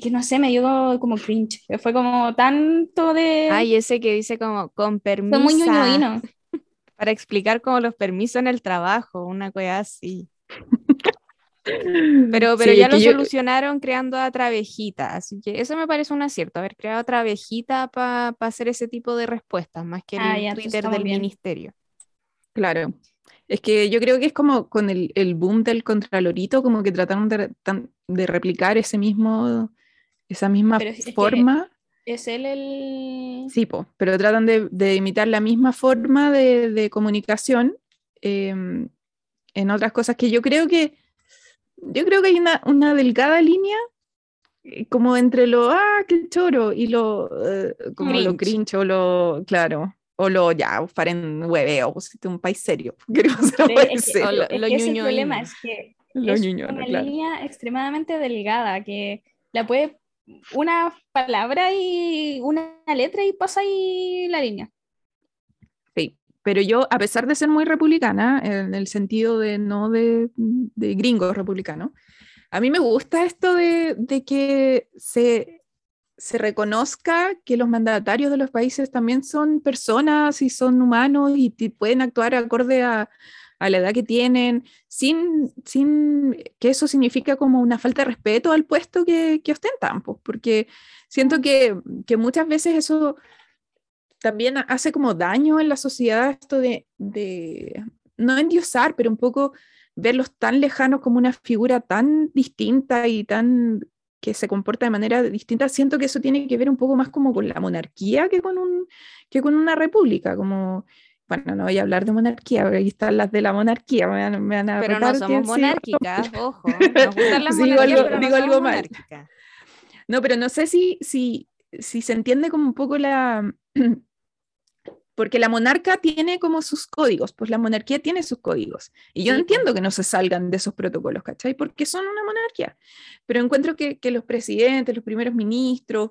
que no sé, me dio como cringe. que Fue como tanto de... Ay, ese que dice como con permiso. fue muy ñoñoíno. Para explicar como los permisos en el trabajo, una cosa así. Pero, pero Sí, ya lo yo- solucionaron creando a Travejita, así que eso me parece un acierto, haber creado a Travejita para hacer ese tipo de respuestas, más que el Ah, ya, entonces Twitter del bien. ministerio. Claro. Es que yo creo que es como con el, el boom del Contralorito, como que trataron de, replicar ese mismo, esa misma es- forma. Es él el... Sí, po, pero tratan de, de imitar la misma forma de, de comunicación em, en otras cosas que yo creo que yo creo que hay una, una delgada línea eh, como entre lo ah, qué choro y lo eh, como lo cringe o lo claro o lo ya paren hueveo, es un país serio, queremos ser un país es que- serio. O lo- Es lo que el problema, es que Lo es una claro. línea extremadamente delgada que la puede una palabra y una letra y pasa ahí la línea. Sí, pero yo, a pesar de ser muy republicana, en el sentido de no de, de gringo republicano, a mí me gusta esto de, de que se, se reconozca que los mandatarios de los países también son personas y son humanos y pueden actuar acorde a, a la edad que tienen, sin, sin que eso significa como una falta de respeto al puesto que, que ostentan, pues, porque siento que, que muchas veces eso también hace como daño en la sociedad esto de, de no endiosar, pero un poco verlos tan lejanos como una figura tan distinta y tan que se comporta de manera distinta, siento que eso tiene que ver un poco más como con la monarquía que con, un, que con una república, como, bueno, no voy a hablar de monarquía, porque ahí están las de la monarquía, me van, me van a Pero no retar somos sí, monárquicas, ojo. Nos gustan las Sí, digo algo- pero no digo algo mal. No, pero no sé si, si, si se entiende como un poco la... Porque la monarca tiene como sus códigos, pues la monarquía tiene sus códigos. Y yo po. entiendo que no se salgan de esos protocolos, ¿cachai? Porque son una monarquía. Pero encuentro que, que los presidentes, los primeros ministros,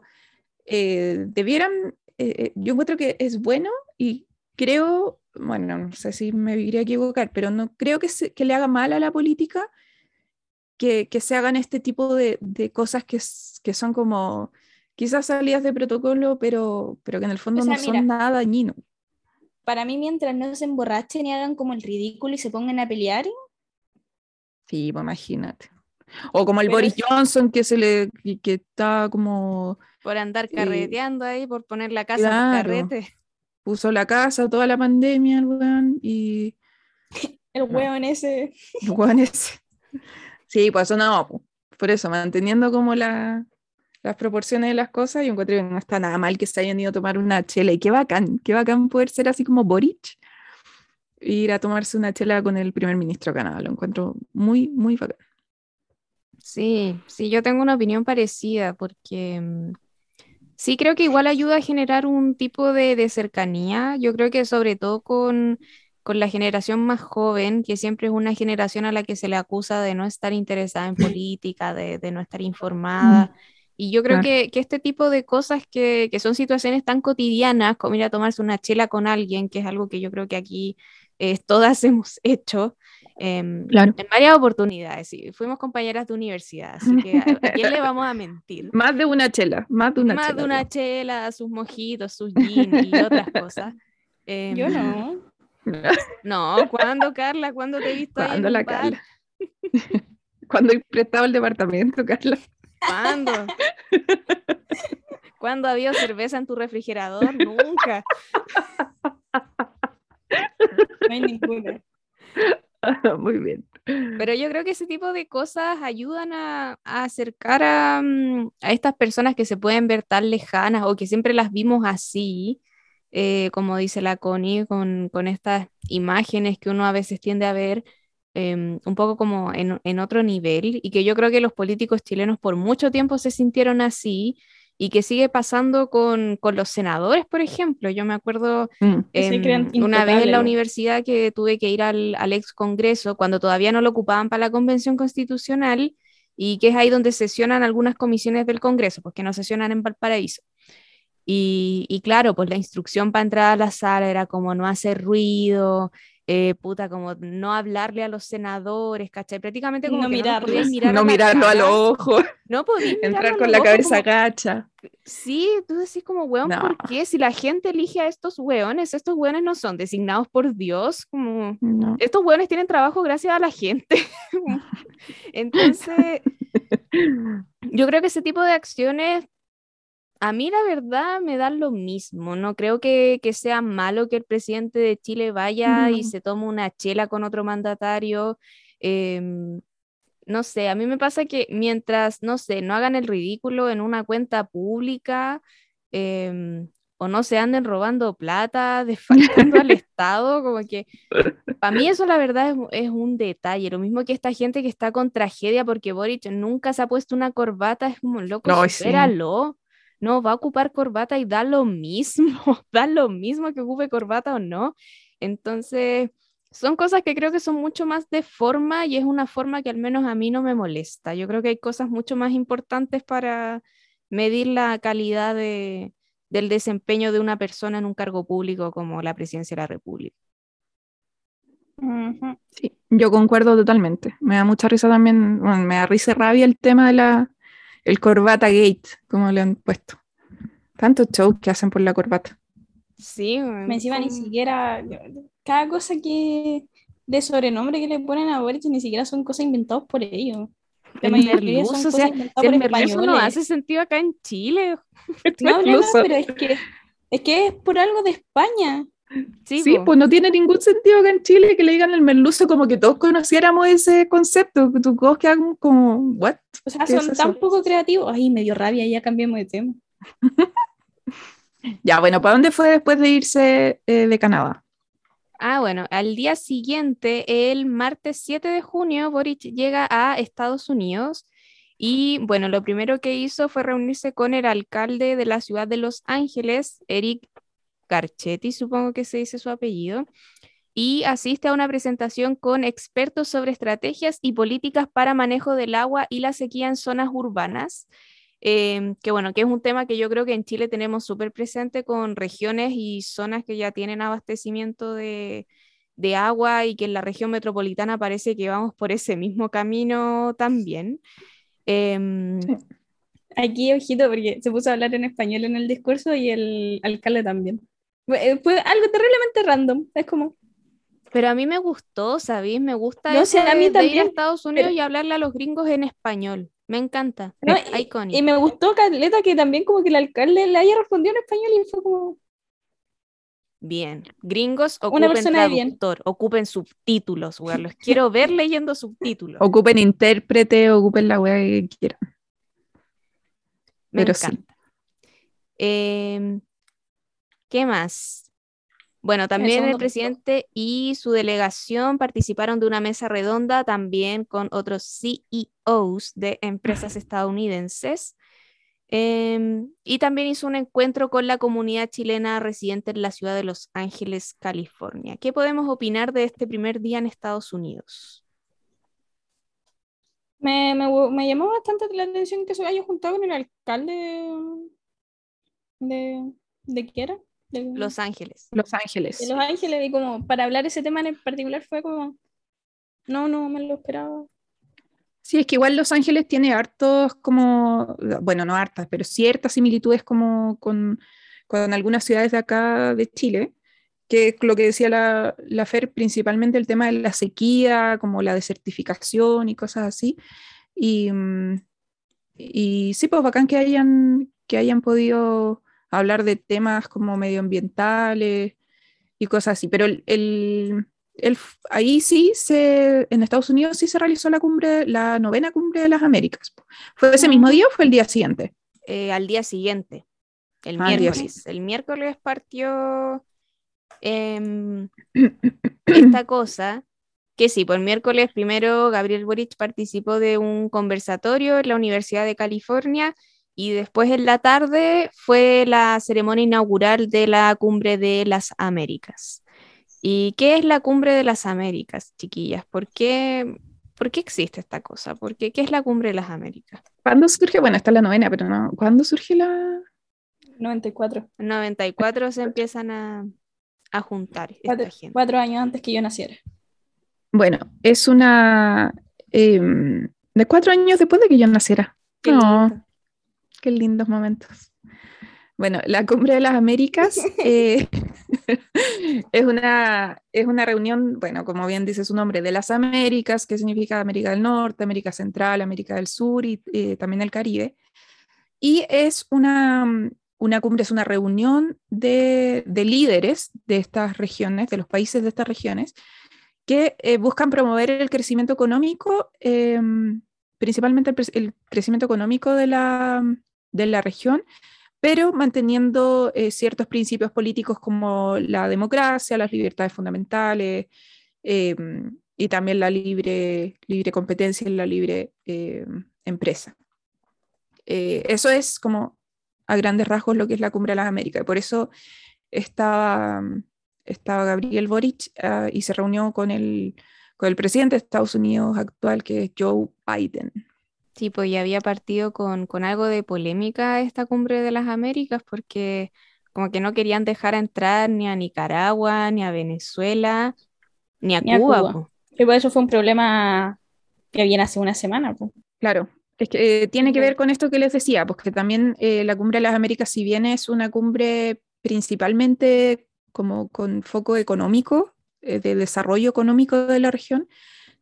eh, debieran, eh, eh, yo encuentro que es bueno y creo, bueno, no sé si me iría a equivocar, pero no creo que, se- que le haga mal a la política que, que se hagan este tipo de, de cosas que, son como quizás salidas de protocolo, pero, pero que en el fondo O sea, no son nada dañinos. Para mí, mientras no se emborrachen y hagan como el ridículo y se pongan a pelear, Sí, pues imagínate. O como el Pero Boris Johnson que se le que, que está como Por andar Eh, carreteando ahí, por poner la casa claro. por carrete. puso la casa toda la pandemia el weón, y, El en ese. El hueón ese. Sí, pues eso no, po. por eso, manteniendo como la, las proporciones de las cosas, yo encuentro que no está nada mal que se hayan ido a tomar una chela. Y qué bacán, qué bacán poder ser así como Boric, ir a tomarse una chela con el primer ministro de Canadá. Lo encuentro muy, muy bacán. Sí, sí, yo tengo una opinión parecida porque mm, sí creo que igual ayuda a generar un tipo de, de cercanía. Yo creo que sobre todo con, con la generación más joven, que siempre es una generación a la que se le acusa de no estar interesada en política, de, de no estar informada. Y yo creo Claro. que, que este tipo de cosas que, que son situaciones tan cotidianas como ir a tomarse una chela con alguien, que es algo que yo creo que aquí eh, todas hemos hecho em, Claro. en varias oportunidades. sí. Fuimos compañeras de universidad, así que a, a quién le vamos a mentir. Más de una chela, más de una Más chela. de una chela, sus mojitos, sus gin y otras cosas. Em, Yo no. No, ¿cuándo, Carla? ¿Cuándo te he visto ahí en ¿Cuándo la? Carla? Cuando he prestado el departamento, Carla. ¿Cuándo? ¿Cuándo ha habido cerveza en tu refrigerador? Nunca. No hay ninguna. Muy bien. Pero yo creo que ese tipo de cosas ayudan a, a acercar a, mm, a estas personas que se pueden ver tan lejanas o que siempre las vimos así, eh, como dice la Connie, con, con estas imágenes que uno a veces tiende a ver em, un poco como en, en otro nivel y que yo creo que los políticos chilenos por mucho tiempo se sintieron así y que sigue pasando con, con los senadores, por ejemplo. Yo me acuerdo Mm. Em, una vez en la universidad que tuve que ir al, al ex congreso cuando todavía no lo ocupaban para la convención constitucional y que es ahí donde sesionan algunas comisiones del congreso, pues que no sesionan en Valparaíso. Y, y claro, pues la instrucción para entrar a la sala era como no hacer ruido, eh, puta, como no hablarle a los senadores, ¿cachai? Prácticamente como No que no nos podías mirarlos. mirar a no mirarlo a cara, los ojos, no podías entrar a con la ojos, cabeza como- gacha. Sí, tú decís como, weón, No. ¿por qué? Si la gente elige a estos weones, estos weones no son designados por Dios, como No. estos weones tienen trabajo gracias a la gente. Entonces, yo creo que ese tipo de acciones, a mí la verdad me dan lo mismo. No creo que, que sea malo que el presidente de Chile vaya y No. se tome una chela con otro mandatario. em, no sé, a mí me pasa que mientras, no sé, no hagan el ridículo en una cuenta pública em, o no se anden robando plata, desfalcando al Estado, como que para mí eso la verdad es, es un detalle. Lo mismo que esta gente que está con tragedia porque Boric nunca se ha puesto una corbata, es como loco, supéralo. No, va a ocupar corbata y da lo mismo, da lo mismo que ocupe corbata o no. Entonces, son cosas que creo que son mucho más de forma y es una forma que al menos a mí no me molesta. Yo creo que hay cosas mucho más importantes para medir la calidad de, del desempeño de una persona en un cargo público como la presidencia de la República. Sí, yo concuerdo totalmente. Me da mucha risa también, me da risa y rabia el tema de la el corbata gate, como le han puesto. Tantos shows que hacen por la corbata. Sí, Me Encima ni siquiera. Cada cosa que. de sobrenombre que le ponen a Boric ni siquiera son cosas inventadas por ellos. La El mayoría merluzo, son o cosas sea, el por merluzo no hace sentido acá en Chile. No, no, no, pero es que, es que es por algo de España. Sí, pues no tiene ningún sentido acá en Chile que le digan el merluzo como que todos conociéramos ese concepto, que tus ojos quedan como, ¿what? O sea, ¿Qué es son tan poco creativos. Ay, me dio rabia, ya cambiemos de tema. Ya, bueno, ¿para dónde fue después de irse eh, de Canadá? Ah, bueno, al día siguiente, el martes 7 de junio, Boric llega a Estados Unidos y bueno, lo primero que hizo fue reunirse con el alcalde de la ciudad de Los Ángeles, Eric Garchetti, supongo que se dice su apellido, y asiste a una presentación con expertos sobre estrategias y políticas para manejo del agua y la sequía en zonas urbanas. em, que bueno, que es un tema que yo creo que en Chile tenemos súper presente con regiones y zonas que ya tienen abastecimiento de, agua y que en la región metropolitana parece que vamos por ese mismo camino también. Em. Aquí, ojito, porque se puso a hablar en español en el discurso y el alcalde también. Fue, eh, fue algo terriblemente random. Es como, Pero a mí me gustó, ¿sabéis? Me gusta No, eso sí, a de- mí de ir a Estados Unidos pero- y hablarle a los gringos en español. Me encanta. ¿no? Y-. Y, me gustó, Caleta, que también como que el alcalde le haya respondido en español y fue como, Bien. Gringos, Una ocupen persona de bien. traductor, ocupen subtítulos. Los quiero ver leyendo subtítulos. Ocupen intérprete, ocupen la weá que quieran. Me pero sí. encanta. ¿Qué más? Bueno, también el punto. presidente y su delegación participaron de una mesa redonda también con otros CEOs de empresas estadounidenses. Em, y también hizo un encuentro con la comunidad chilena residente en la ciudad de Los Ángeles, California. ¿Qué podemos opinar de este primer día en Estados Unidos? Me, me, gu- me llamó bastante la atención que se haya juntado con el alcalde de, de ¿qué era? De, Los Ángeles. Los Ángeles. de Los Ángeles y como para hablar ese tema en particular fue como, no, no me lo esperaba. Sí, es que igual Los Ángeles tiene hartos como, bueno, no hartas, pero ciertas similitudes como con, con algunas ciudades de acá de Chile, que es lo que decía la, la Fer, principalmente el tema de la sequía, como la desertificación y cosas así. Y, mm, y sí, pues bacán que hayan, que hayan podido hablar de temas como medioambientales y cosas así, pero el, el- el- ahí sí se, en Estados Unidos sí se realizó la cumbre, la novena cumbre de las Américas. ¿Fue ese mismo día o fue el día siguiente? eh, al día siguiente, el Ah, miércoles. El miércoles partió em, esta cosa, que sí, por el miércoles primero Gabriel Boric participó de un conversatorio en la Universidad de California y después en la tarde fue la ceremonia inaugural de la Cumbre de las Américas. ¿Y qué es la Cumbre de las Américas, chiquillas? ¿Por qué, por qué existe esta cosa? ¿Por qué, ¿Qué es la Cumbre de las Américas? ¿Cuándo surge? Bueno, esta es la novena, pero no. ¿Cuándo surge la...? 94, En 94 se empiezan a, a juntar esta cuatro, gente. cuatro años antes que yo naciera. Bueno, es una... em, de cuatro años después de que yo naciera. Qué No. Qué lindos momentos. Bueno, la Cumbre de las Américas eh, es, una, es una reunión, bueno, como bien dice su nombre, de las Américas, que significa América del Norte, América Central, América del Sur y eh, también el Caribe. Y es una, una cumbre, es una reunión de, de líderes de estas regiones, de los países de estas regiones, que eh, buscan promover el crecimiento económico, em, principalmente el crecimiento económico de la, de la región, pero manteniendo eh, ciertos principios políticos como la democracia, las libertades fundamentales em, y también la libre, libre competencia y la libre em, empresa. Eh, eso es como a grandes rasgos lo que es la Cumbre de las Américas. Por eso estaba, estaba Gabriel Boric ah, y se reunió con el, con el presidente de Estados Unidos actual, que es Joe Biden. Sí, pues ya había partido con, con algo de polémica esta cumbre de las Américas porque como que no querían dejar entrar ni a Nicaragua, ni a Venezuela, ni a Ni a Cuba. Y por eso fue un problema que viene hace una semana. pues. Claro, es que eh, tiene que ver con esto que les decía, porque también eh, la Cumbre de las Américas, si bien es una cumbre principalmente como con foco económico, eh, de desarrollo económico de la región,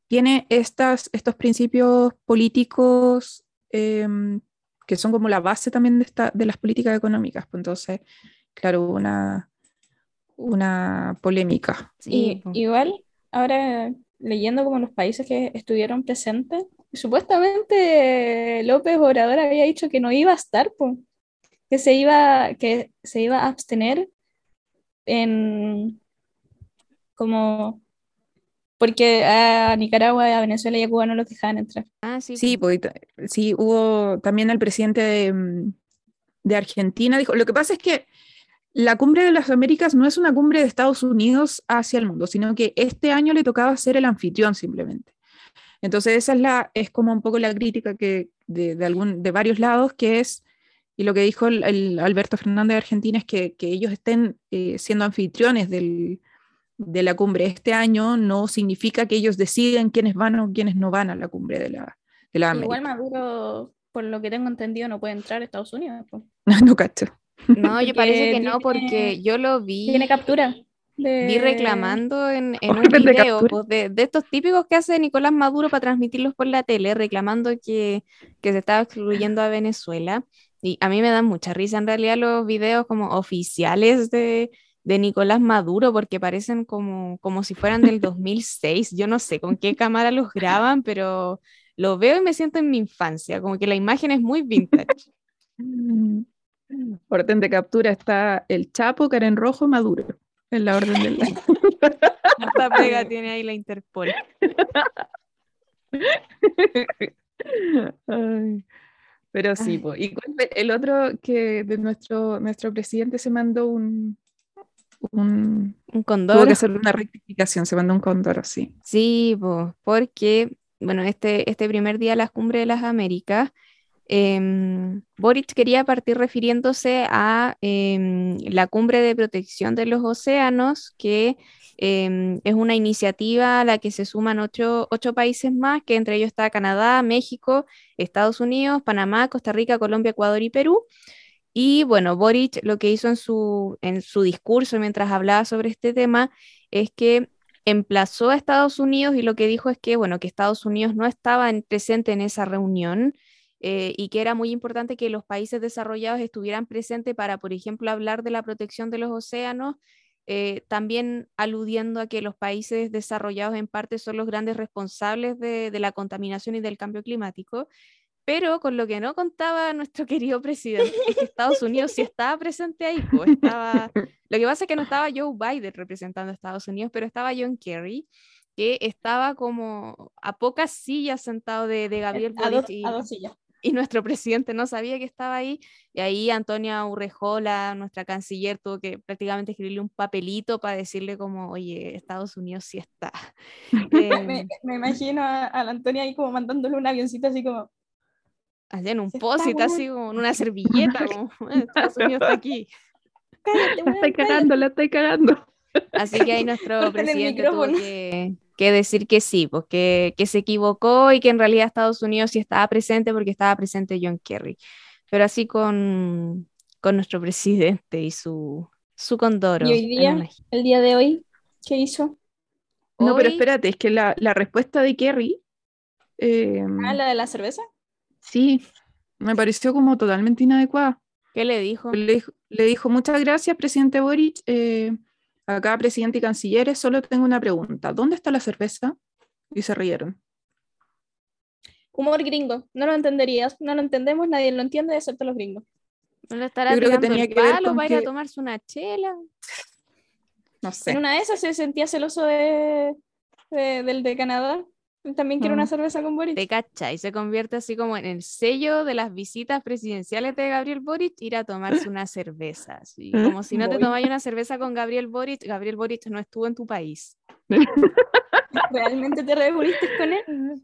tiene estas, estos principios políticos em, que son como la base también de, esta, de las políticas económicas. Pues entonces, claro, una, una polémica. Sí, Y igual, ahora leyendo como los países que estuvieron presentes, supuestamente López Obrador había dicho que no iba a estar, po, que se iba, que se iba a abstener en como porque a Nicaragua, a Venezuela y a Cuba no los dejaban entrar. Ah, sí, Sí, pues, sí, hubo también el presidente de, mm, de Argentina, dijo, lo que pasa es que la cumbre de las Américas no es una cumbre de Estados Unidos hacia el mundo, sino que este año le tocaba ser el anfitrión simplemente. Entonces esa es, la, es como un poco la crítica que de, de, algún, de varios lados, que es, y lo que dijo el, el Alberto Fernández de Argentina es que, que ellos estén eh, siendo anfitriones del, de la cumbre este año no significa que ellos deciden quiénes van o quiénes no van a la cumbre de la, de la Igual. Maduro, por lo que tengo entendido, no puede entrar a Estados Unidos. po. no cacho. No, yo parece que no, porque yo lo vi, Tiene captura. de- vi reclamando en, en un video pues, de, de estos típicos que hace Nicolás Maduro para transmitirlos por la tele, reclamando que, que se estaba excluyendo a Venezuela. Y a mí me dan mucha risa en realidad los videos como oficiales de, de Nicolás Maduro porque parecen como, como si fueran del 2006. Yo no sé con qué cámara los graban, pero lo veo y me siento en mi infancia, como que la imagen es muy vintage. Orden de captura está el Chapo, Karen Rojo, Maduro. En la orden del Esta pega tiene ahí la Interpol. Ay, pero sí, po. y el otro que de nuestro, nuestro presidente se mandó un, un Un tuvo condoro. que hacer una rectificación, se mandó un cóndor, sí. Sí, po, porque, bueno, este, este primer día de la Cumbre de las Américas, em, Boric quería partir refiriéndose a em, la Cumbre de Protección de los Océanos, que em, es una iniciativa a la que se suman ocho, ocho países más, que entre ellos está Canadá, México, Estados Unidos, Panamá, Costa Rica, Colombia, Ecuador y Perú. Y bueno, Boric lo que hizo en su, en su discurso mientras hablaba sobre este tema es que emplazó a Estados Unidos y lo que dijo es que, bueno, que Estados Unidos no estaba en- presente en esa reunión eh, y que era muy importante que los países desarrollados estuvieran presentes para, por ejemplo, hablar de la protección de los océanos, eh, también aludiendo a que los países desarrollados en parte son los grandes responsables de, de la contaminación y del cambio climático. Pero con lo que no contaba nuestro querido presidente es que Estados Unidos sí estaba presente ahí. po, estaba, lo que pasa es que no estaba Joe Biden representando a Estados Unidos, pero estaba John Kerry, que estaba como a pocas sillas sentado de, de Gabriel a, dos, Boric y, a dos sillas. y nuestro presidente no sabía que estaba ahí. Y ahí Antonia Urrejola, nuestra canciller, tuvo que prácticamente escribirle un papelito para decirle como, oye, Estados Unidos sí está. Me, Eh, me imagino a, a la Antonia ahí como mandándole un avioncito así como, allá en un post así como en una servilleta, como, "Eh, Estados Unidos está aquí. cállate, La estoy cállate". cagando, la estoy cagando. Así que ahí nuestro Corten presidente tuvo que, que decir que sí, pues que, que se equivocó y que en realidad Estados Unidos sí estaba presente porque estaba presente John Kerry. Pero así con, con nuestro presidente y su, su condoro. Y hoy día, el día de hoy, ¿qué hizo? No, pero espérate, es que la, la respuesta de Kerry, eh, Ah, la de la cerveza. Sí, me pareció como totalmente inadecuada. ¿Qué le dijo? Le dijo, le dijo, muchas gracias, presidente Boric. eh, acá, presidente y cancilleres, solo tengo una pregunta. ¿Dónde está la cerveza? Y se rieron. Humor gringo. No lo entenderías. No lo entendemos, nadie lo entiende excepto los gringos. ¿No le estará Yo creo que tenía el que ver palo con para ir a tomarse una chela? No sé. En una de esas se sentía celoso de, de- del de Canadá. También quiere Mm. una cerveza con Boris. Te cacha y se convierte así como en el sello de las visitas presidenciales de Gabriel Boric, ir a tomarse una cerveza. así, Como si no te tomáis una cerveza con Gabriel Boric, Gabriel Boric no estuvo en tu país. ¿Realmente te reuniste con él?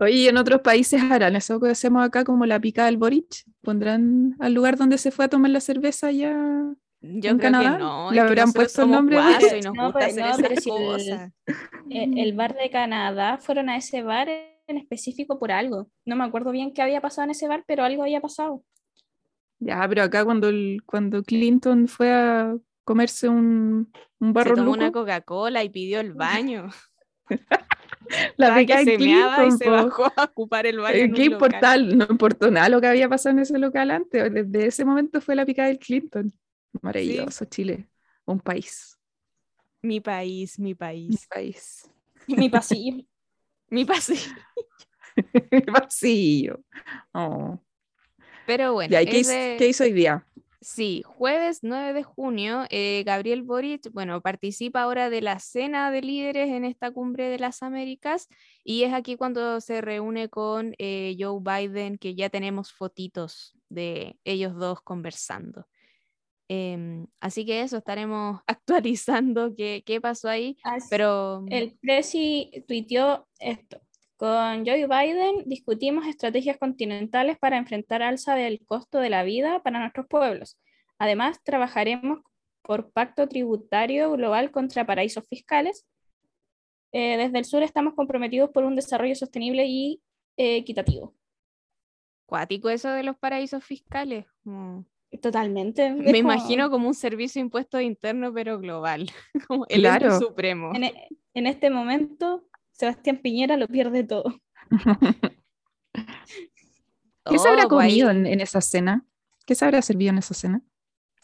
Oye, ¿y en otros países harán eso que hacemos acá como la pica del Boric? ¿Pondrán al lugar donde se fue a tomar la cerveza ya? Yo ¿En creo Canadá? que no. ¿Le habrán puesto el nombre de- y nos No, gusta hacer no, esas si el- cosas. El bar de Canadá fueron a ese bar en específico por algo. No me acuerdo bien qué había pasado en ese bar, pero algo había pasado. Ya, pero acá cuando, el- cuando Clinton fue a comerse un, un Se barro tomó luco, una Coca-Cola y pidió el baño. la pica que de se meaba y Clinton, se bajó a ocupar el baño. Eh, ¿Qué importa? No importó nada lo que había pasado en ese local antes. Desde ese momento fue la picada del Clinton. Maravilloso, Chile. Un país. Mi país, mi país, país. Mi pasillo. mi país. Vacío. Oh. Pero bueno, Ya, ¿y ¿qué, ese- hizo, qué hizo hoy día? Sí, jueves 9 de junio, eh, Gabriel Boric, bueno, participa ahora de la cena de líderes en esta cumbre de las Américas y es aquí cuando se reúne con eh, Joe Biden, que ya tenemos fotitos de ellos dos conversando. Em, así que eso, estaremos actualizando qué, qué pasó ahí, Así- pero El Presi tuiteó esto. Con Joe Biden discutimos estrategias continentales para enfrentar alza del costo de la vida para nuestros pueblos. Además, trabajaremos por pacto tributario global contra paraísos fiscales. Eh, desde el sur estamos comprometidos por un desarrollo sostenible y eh, equitativo. cuático eso de los paraísos fiscales. como- Totalmente. Me como- imagino como un servicio de impuestos internos, pero global, como el ente Claro. supremo. En, e- en este momento, Sebastián Piñera lo pierde todo. ¿Qué se habrá Oh, comido en, en esa cena? ¿Qué se habrá servido en esa cena?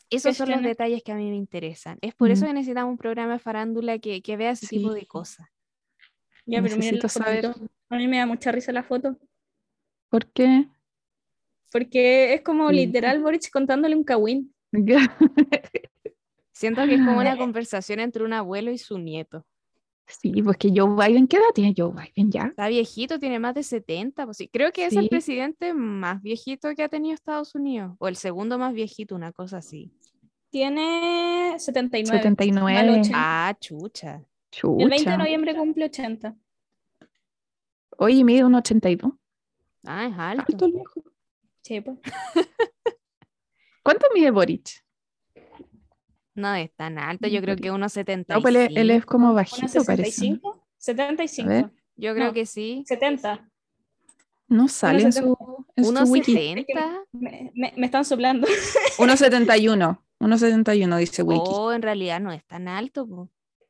Esos son los detalles que a mí me interesan. Es por eso Mm. que necesitamos un programa de farándula que, que vea ese tipo de Sí. cosas. Ya, pero Necesito saber. A mí me da mucha risa la foto. por qué. Porque es como literal Boric contándole un cagüín. Siento que es como una conversación entre un abuelo y su nieto. Sí, pues que Joe Biden, ¿qué edad tiene Joe Biden ya? Está viejito, tiene más de 70. Pues sí. Creo que es el presidente más viejito que ha tenido Estados Unidos. O el segundo más viejito, una cosa así. Tiene 79. 79. Mal 80. Ah, chucha. Chucha. El 20 de noviembre cumple 80. Oye, mide un 82. Ah, es alto. Alto el viejo. Sí, pues. ¿Cuánto mide Boric? No es tan alto, yo creo que unos 75. No, pues él, es- él es como ¿Una bajito, parece. 65? 75. A ver. Yo creo no. que sí. 70. No sale en su, en su Unos wiki. 70. Me, me- me están soplando. 1.71. 1.71 dice wiki. Oh, en realidad no es tan alto. po.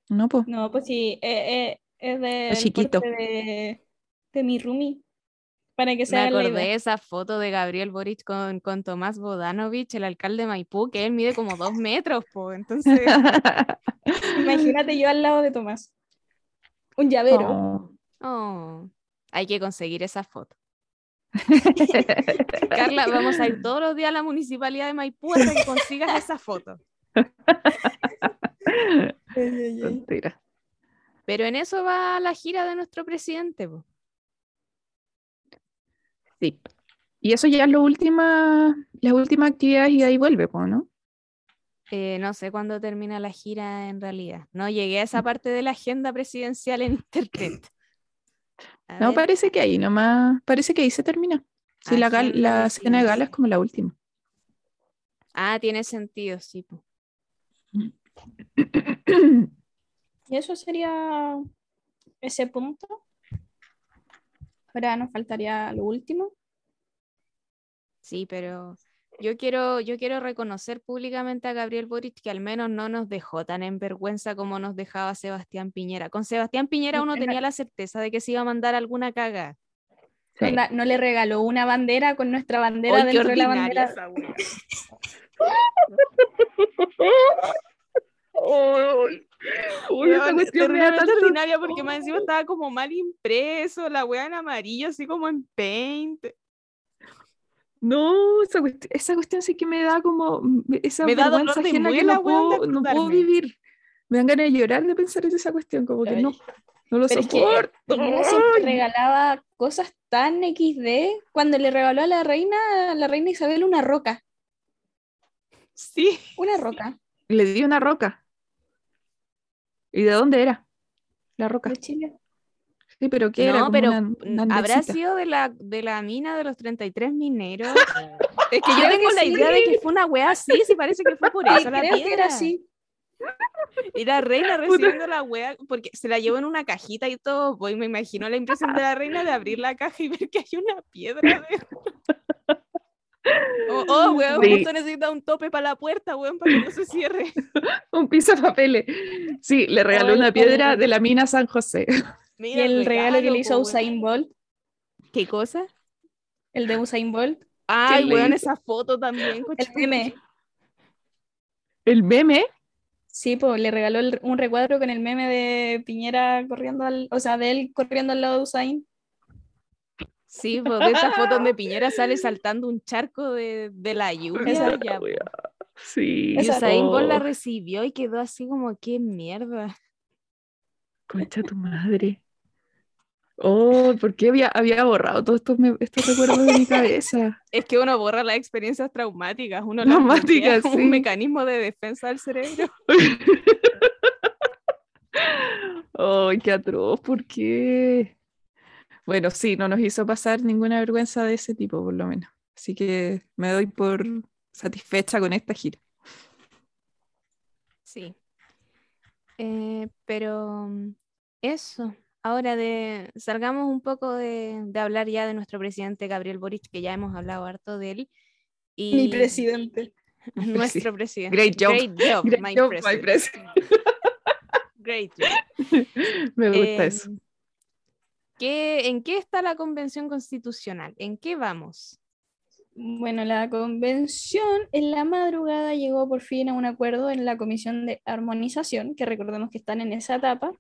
No, pues. No, pues sí, eh, eh, es de, Es chiquito. de, de mi roomie. Para que se Me la acordé de idea. esa foto de Gabriel Boric con, con Tomás Bodanovich, el alcalde de Maipú, que él mide como dos metros, po. Entonces, Imagínate yo al lado de Tomás. Un llavero. Oh. oh, hay que conseguir esa foto. Carla, vamos a ir todos los días a la municipalidad de Maipú hasta que consigas esa foto. Mentira. Pero en eso va la gira de nuestro presidente, po. Sí. Y eso ya es lo última, las últimas actividades y de ahí vuelve, pues, ¿no? Eh, no sé cuándo termina la gira en realidad. No llegué a esa parte de la agenda presidencial en internet. A No, ver. parece que ahí nomás, parece que ahí se termina. Sí, la, la cena de gala es como la última. Ah, tiene sentido, sí. po. Y eso sería ese punto. Ahora nos faltaría lo último. Sí, pero yo quiero, yo quiero reconocer públicamente a Gabriel Boric que al menos no nos dejó tan en vergüenza como nos dejaba Sebastián Piñera. Con Sebastián Piñera uno tenía la certeza de que se iba a mandar alguna caga. Sí. No le regaló una bandera con nuestra bandera dentro de la bandera. Uy, esa cuestión terriblemente tanto- ordinaria porque más encima estaba como mal impreso, la weá en amarillo, así como en paint. No, esa cuestión, esa cuestión sí que me da como me- esa Me da dolor de que no puedo, no puedo vivir. Me dan ganas de llorar de pensar en esa cuestión, como que Ay. no, no lo Pero es que soporto. Piñera siempre regalaba cosas tan XD cuando le regaló a la reina, a la reina Isabel una roca. Sí. Una roca Le di una roca. ¿Y de dónde era? La roca. de Chile. Sí, pero ¿qué era? No, pero una- mm, una habrá sido de la, de la mina de los 33 mineros. es que yo Creo tengo que la sí. idea de que fue una weá así, sí parece que fue por Sí, eso la creo que piedra. era así. Y la reina recibiendo la wea, porque se la llevó en una cajita y todo, pues me imagino la impresión de la reina de abrir la caja y ver que hay una piedra dentro. Oh, oh, weón, Sí. justo necesita un tope para la puerta, weón, para que no se cierre. Un piso de papeles. Sí, le regaló Ay, una piedra de la mina San José. Y el regalo que le hizo a. Usain Bolt, ¿Qué cosa? el de Usain Bolt, Ay, weón, esa foto también. el meme. El meme. Sí, pues le regaló el- un recuadro con el meme de Piñera corriendo al, o sea, de él corriendo al lado de Usain. Sí, pues de esa foto donde Piñera sale saltando un charco de, de la lluvia. Esa ya, po. Sí. Y Usain Bolt la Oh, recibió y quedó así como, qué mierda. Concha tu madre. Oh, ¿por qué había, había borrado todos estos, estos recuerdos de mi cabeza? Es que uno borra las experiencias traumáticas, uno las Traumáticas, sí. un mecanismo de defensa del cerebro. Ay, qué atroz, ¿por qué? Bueno, sí, no nos hizo pasar ninguna vergüenza de ese tipo, por lo menos. Así que me doy por satisfecha con esta gira. Sí. Eh, pero mm, eso, ahora de salgamos un poco de, de hablar ya de nuestro presidente Gabriel Boric, que ya hemos hablado harto de él. Y Mi presidente. nuestro presidente. Great job. Great job, Great my job, my president. Great job. Me gusta eso. ¿Qué- ¿En qué está la convención constitucional? ¿En qué vamos? Bueno, la convención en la madrugada llegó por fin a un acuerdo en la comisión de armonización, que recordemos que están en esa etapa,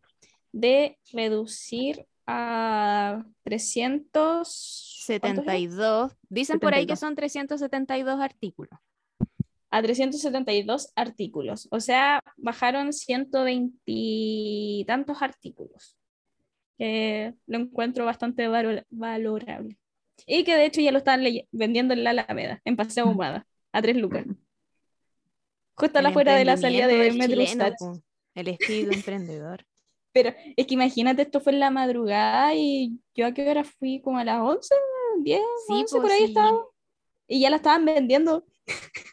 de reducir a 300... ¿cuántos eran? 72. Dicen por ahí que 72. son 372 artículos. a 372 artículos. O sea, bajaron 120 y tantos artículos. Que lo encuentro bastante valo- valorable. Y que de hecho ya lo están vendiendo en la Alameda, en Paseo Ahumada, a 3 lucas. Justo a la fuera de la salida de Metro chileno, El espíritu emprendedor. Pero es que imagínate, esto fue en la madrugada y yo a qué hora fui, como a las 11, 10, Sí, 11, po, por ahí sí. estaba. Y ya la estaban vendiendo.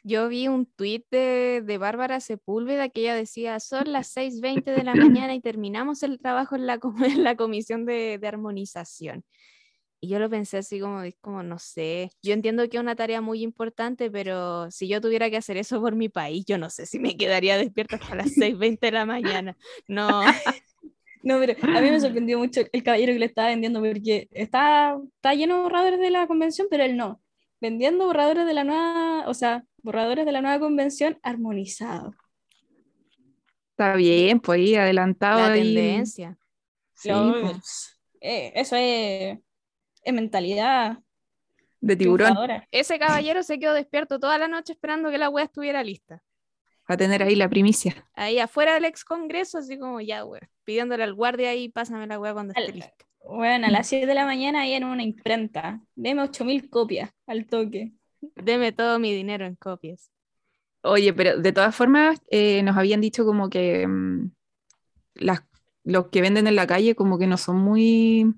Yo vi un tuit de, de Bárbara Sepúlveda que ella decía, son las 6.20 de la mañana y terminamos el trabajo en la, en la comisión de, de armonización. Y yo lo pensé así como, como, no sé, yo entiendo que es una tarea muy importante, pero si yo tuviera que hacer eso por mi país, yo no sé si me quedaría despierta hasta las 6.20 de la mañana. No, No, pero a mí me sorprendió mucho el caballero que le estaba vendiendo porque está, está lleno de borradores de la convención, pero él no. Vendiendo borradores de la nueva, o sea, borradores de la nueva convención armonizados. Está bien, pues ahí adelantado. la ahí. tendencia. Sí, Lo- pues, eh, eso es, es mentalidad de tiburón. triunfadora. Ese caballero se quedó despierto toda la noche esperando que la wea estuviera lista. Va a tener ahí la primicia. Ahí afuera del ex congreso, así como ya, wea, pidiéndole al guardia ahí, pásame la wea cuando esté lista. Bueno, a las 7 de la mañana ahí en una imprenta. Deme 8000 copias al toque. Deme todo mi dinero en copias. Oye, pero de todas formas, eh, nos habían dicho como que mm, las, los que venden en la calle como que no son muy...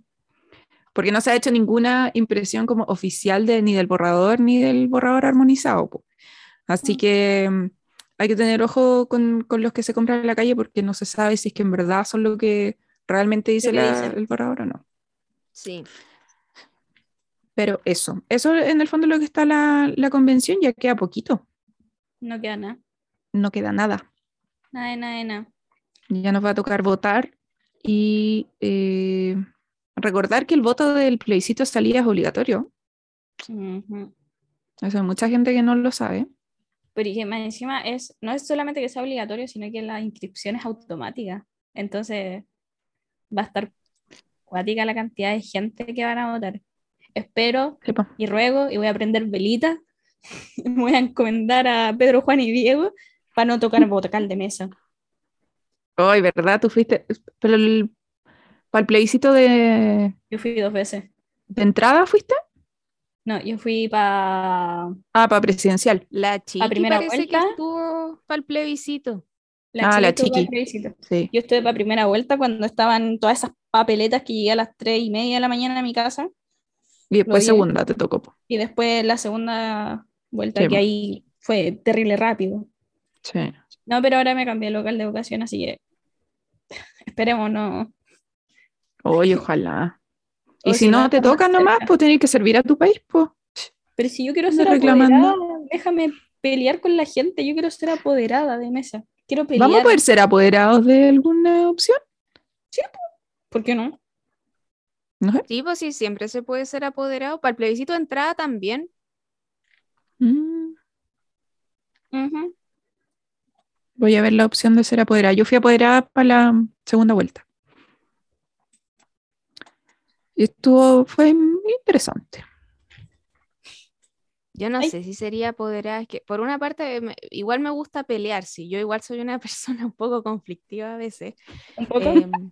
Porque no se ha hecho ninguna impresión como oficial de, ni del borrador ni del borrador armonizado. po. Así Mm. que mm, hay que tener ojo con, con los que se compran en la calle porque no se sabe si es que en verdad son lo que realmente dice la- el borrador o no. Sí. Pero eso, eso en el fondo es lo que está la, la convención, ya queda poquito, No queda nada. no queda nada. Nada nada nada. Ya nos va a tocar votar y eh, recordar que el voto del plebiscito de salida es obligatorio. Ujú. Eso hay mucha gente que no lo sabe. Pero y que más encima es, no es solamente que sea obligatorio, sino que la inscripción es automática. Entonces va a estar cuática la cantidad de gente que van a votar. Espero Sí, y ruego y voy a prender velitas. voy a encomendar a Pedro, Juan y Diego para no tocar vocal de mesa. Ay, ¿verdad? Tú fuiste, pero el, para el plebiscito de, Yo fui dos veces. de entrada fuiste. No, yo fui para Ah, para presidencial. La chiqui primera parece vuelta. que estuvo para el plebiscito. La, Ah, la chiqui. Sí. Yo estuve para primera vuelta cuando estaban todas esas papeletas que llegué a las tres y media de la mañana a mi casa. Y después segunda te tocó. Y después la segunda vuelta, Sí, que ahí fue terrible rápido. Sí. No, pero ahora me cambié de local de educación, así que esperemos no. Oye, ojalá. Y O si, si no no, te toca nomás, cerca. pues tenés que servir a tu país, pues. Pero si yo quiero ser reclamando. apoderada, déjame pelear con la gente, yo quiero ser apoderada de mesa. Quiero pelear. ¿Vamos a poder ser apoderados de alguna opción? ¿Por qué no? No sé. Sí, pues sí, siempre se puede ser apoderado. Para el plebiscito de entrada también. Mm. Voy a ver la opción de ser apoderada. Yo fui apoderada para la segunda vuelta. Y estuvo, fue interesante. Yo no Ay. sé si sería apoderada. Es que por una parte, me- igual me gusta pelear. Sí, yo igual soy una persona un poco conflictiva a veces. Un poco. Em,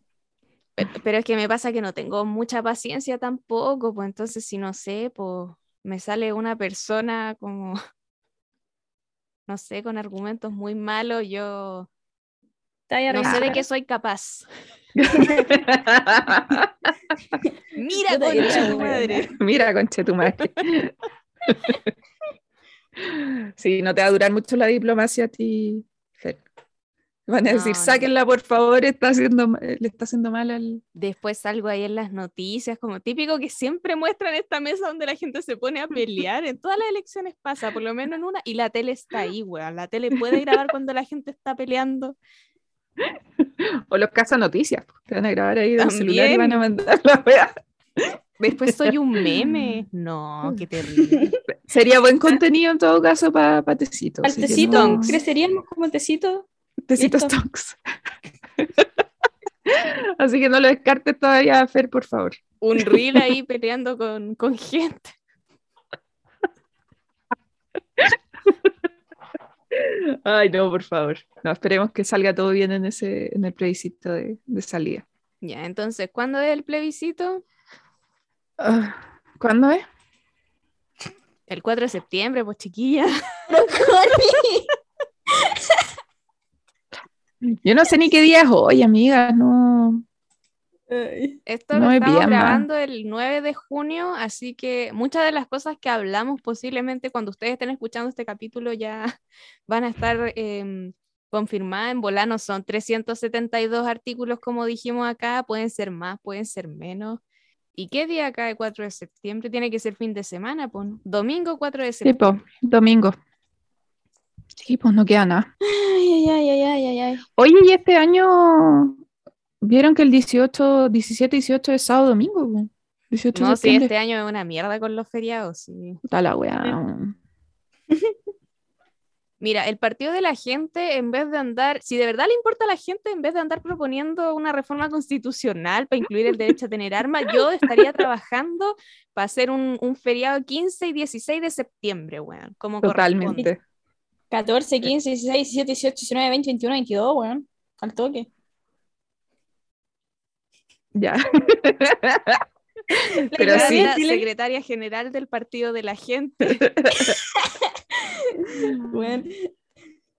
pe- pero es que me pasa que no tengo mucha paciencia tampoco. Pues entonces, si no sé, pues me sale una persona como, no sé, con argumentos muy malos. Yo no sé de qué soy capaz. Mira, concha tu madre. Mira, conche tu madre. Sí, no te va a durar mucho la diplomacia a ti, Fer. Van a No, decir, sáquenla por favor, está haciendo, le está haciendo mal al... Después salgo ahí en las noticias, como típico que siempre muestran esta mesa donde la gente se pone a pelear. En todas las elecciones pasa, por lo menos en una, y la tele está ahí, weón. La tele puede grabar cuando la gente está peleando. O los caza noticias, pues, te van a grabar ahí del celular y van a mandar la wea. Después soy un meme. No, qué terrible. Sería buen contenido en todo caso para tecito. Al tecito, no- creceríamos como el tecito. Tecitos Listo. Talks. Así que no lo descartes todavía, Fer, por favor. Un reel ahí peleando con, con gente. Ay, no, por favor. No, esperemos que salga todo bien en ese, en el plebiscito de, de salida. Ya, entonces, ¿cuándo es el plebiscito? Ah, ¿Cuándo es? El 4 de septiembre, pues chiquilla. Yo no sé ni qué día es hoy, amiga. No. Esto No lo estamos grabando el 9 de junio, así que muchas de las cosas que hablamos posiblemente cuando ustedes estén escuchando este capítulo ya van a estar em, confirmadas. En volano son 372 artículos, como dijimos acá, pueden ser más, pueden ser menos. ¿Y qué día cae 4 de septiembre? Tiene que ser fin de semana, pues. Domingo 4 de Sí, septiembre. po, domingo. Sí, pues no queda nada. Ay, ay, ay, ay, ay, ay. Oye, y este año vieron que el 18, 17, 18 es sábado domingo. po? 18 de No, sí, este año es una mierda con los feriados, sí. Puta la weá. Mira, el partido de la gente, en vez de andar, si de verdad le importa a la gente, en vez de andar proponiendo una reforma constitucional para incluir el derecho a tener armas, yo estaría trabajando para hacer un, un feriado 15 y 16 de septiembre, weón. Como. Totalmente. 14, 15, 16, 17, 18, 19, 20, 21, 22, weón. Al toque. Ya. La Pero sí. la secretaria general del partido de la gente.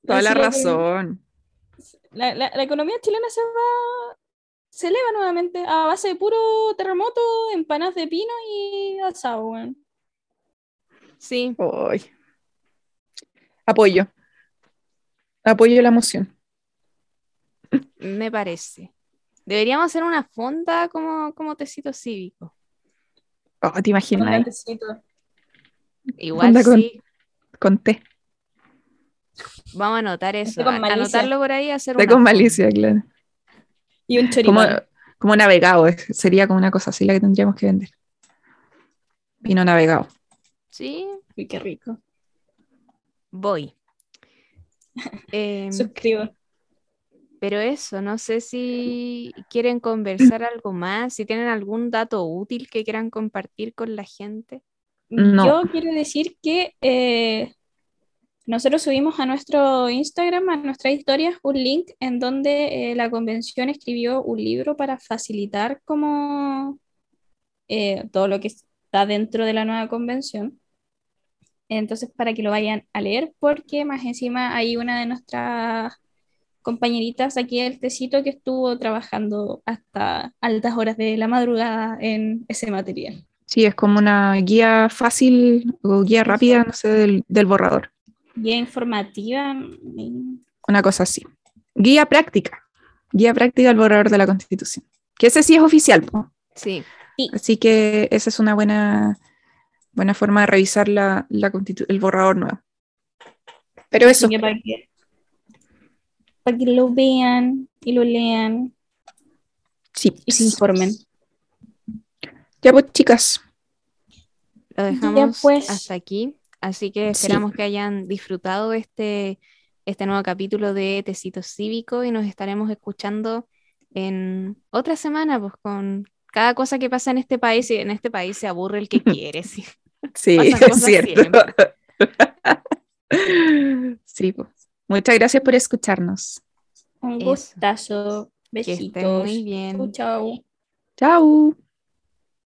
Toda la razón. La, la- la economía chilena se va. Se eleva nuevamente a base de puro terremoto, empanadas de pino y asado. Sí, Ay. Apoyo. Apoyo la moción. me parece. Deberíamos hacer una fonda como, como tecito cívico. Oh, ¿Te imaginas? Igual Fonda sí. Con té. Vamos a anotar eso. con anotarlo por ahí, hacer Té una con malicia, claro. Y un Como, choripán. como navegado. es- Sería como una cosa así la que tendríamos que vender. Vino navegado. Sí, Uy, qué rico. voy. Em, Suscribo. pero eso, no sé si quieren conversar algo más, si tienen algún dato útil que quieran compartir con la gente. No. Yo quiero decir que eh, nosotros subimos a nuestro Instagram, a nuestras historias, un link en donde eh, la convención escribió un libro para facilitar como eh, todo lo que está dentro de la nueva convención. Entonces, para que lo vayan a leer, porque más encima hay una de nuestras compañeritas aquí del tecito que estuvo trabajando hasta altas horas de la madrugada en ese material. Sí, es como una guía fácil o guía rápida, no sé, del, del borrador. Guía informativa. Una cosa así. Guía práctica. Guía práctica del borrador de la Constitución. Que ese sí es oficial. po. Sí, Así que esa es una buena, buena forma de revisar la, la constitu- el borrador nuevo. Pero eso, que para que, para que lo vean y lo lean sí. y se informen. Ya pues, chicas. lo dejamos pues. hasta aquí. Así que Sí. esperamos que hayan disfrutado este, este nuevo capítulo de Tecito Cívico y nos estaremos escuchando en otra semana, pues con cada cosa que pasa en este país y en este país se aburre el que quiere. sí. Sí, es cierto. siempre. sí, pues. Muchas gracias por escucharnos. Un gustazo. Que estén Besitos. muy bien. Chau, chau. Chao.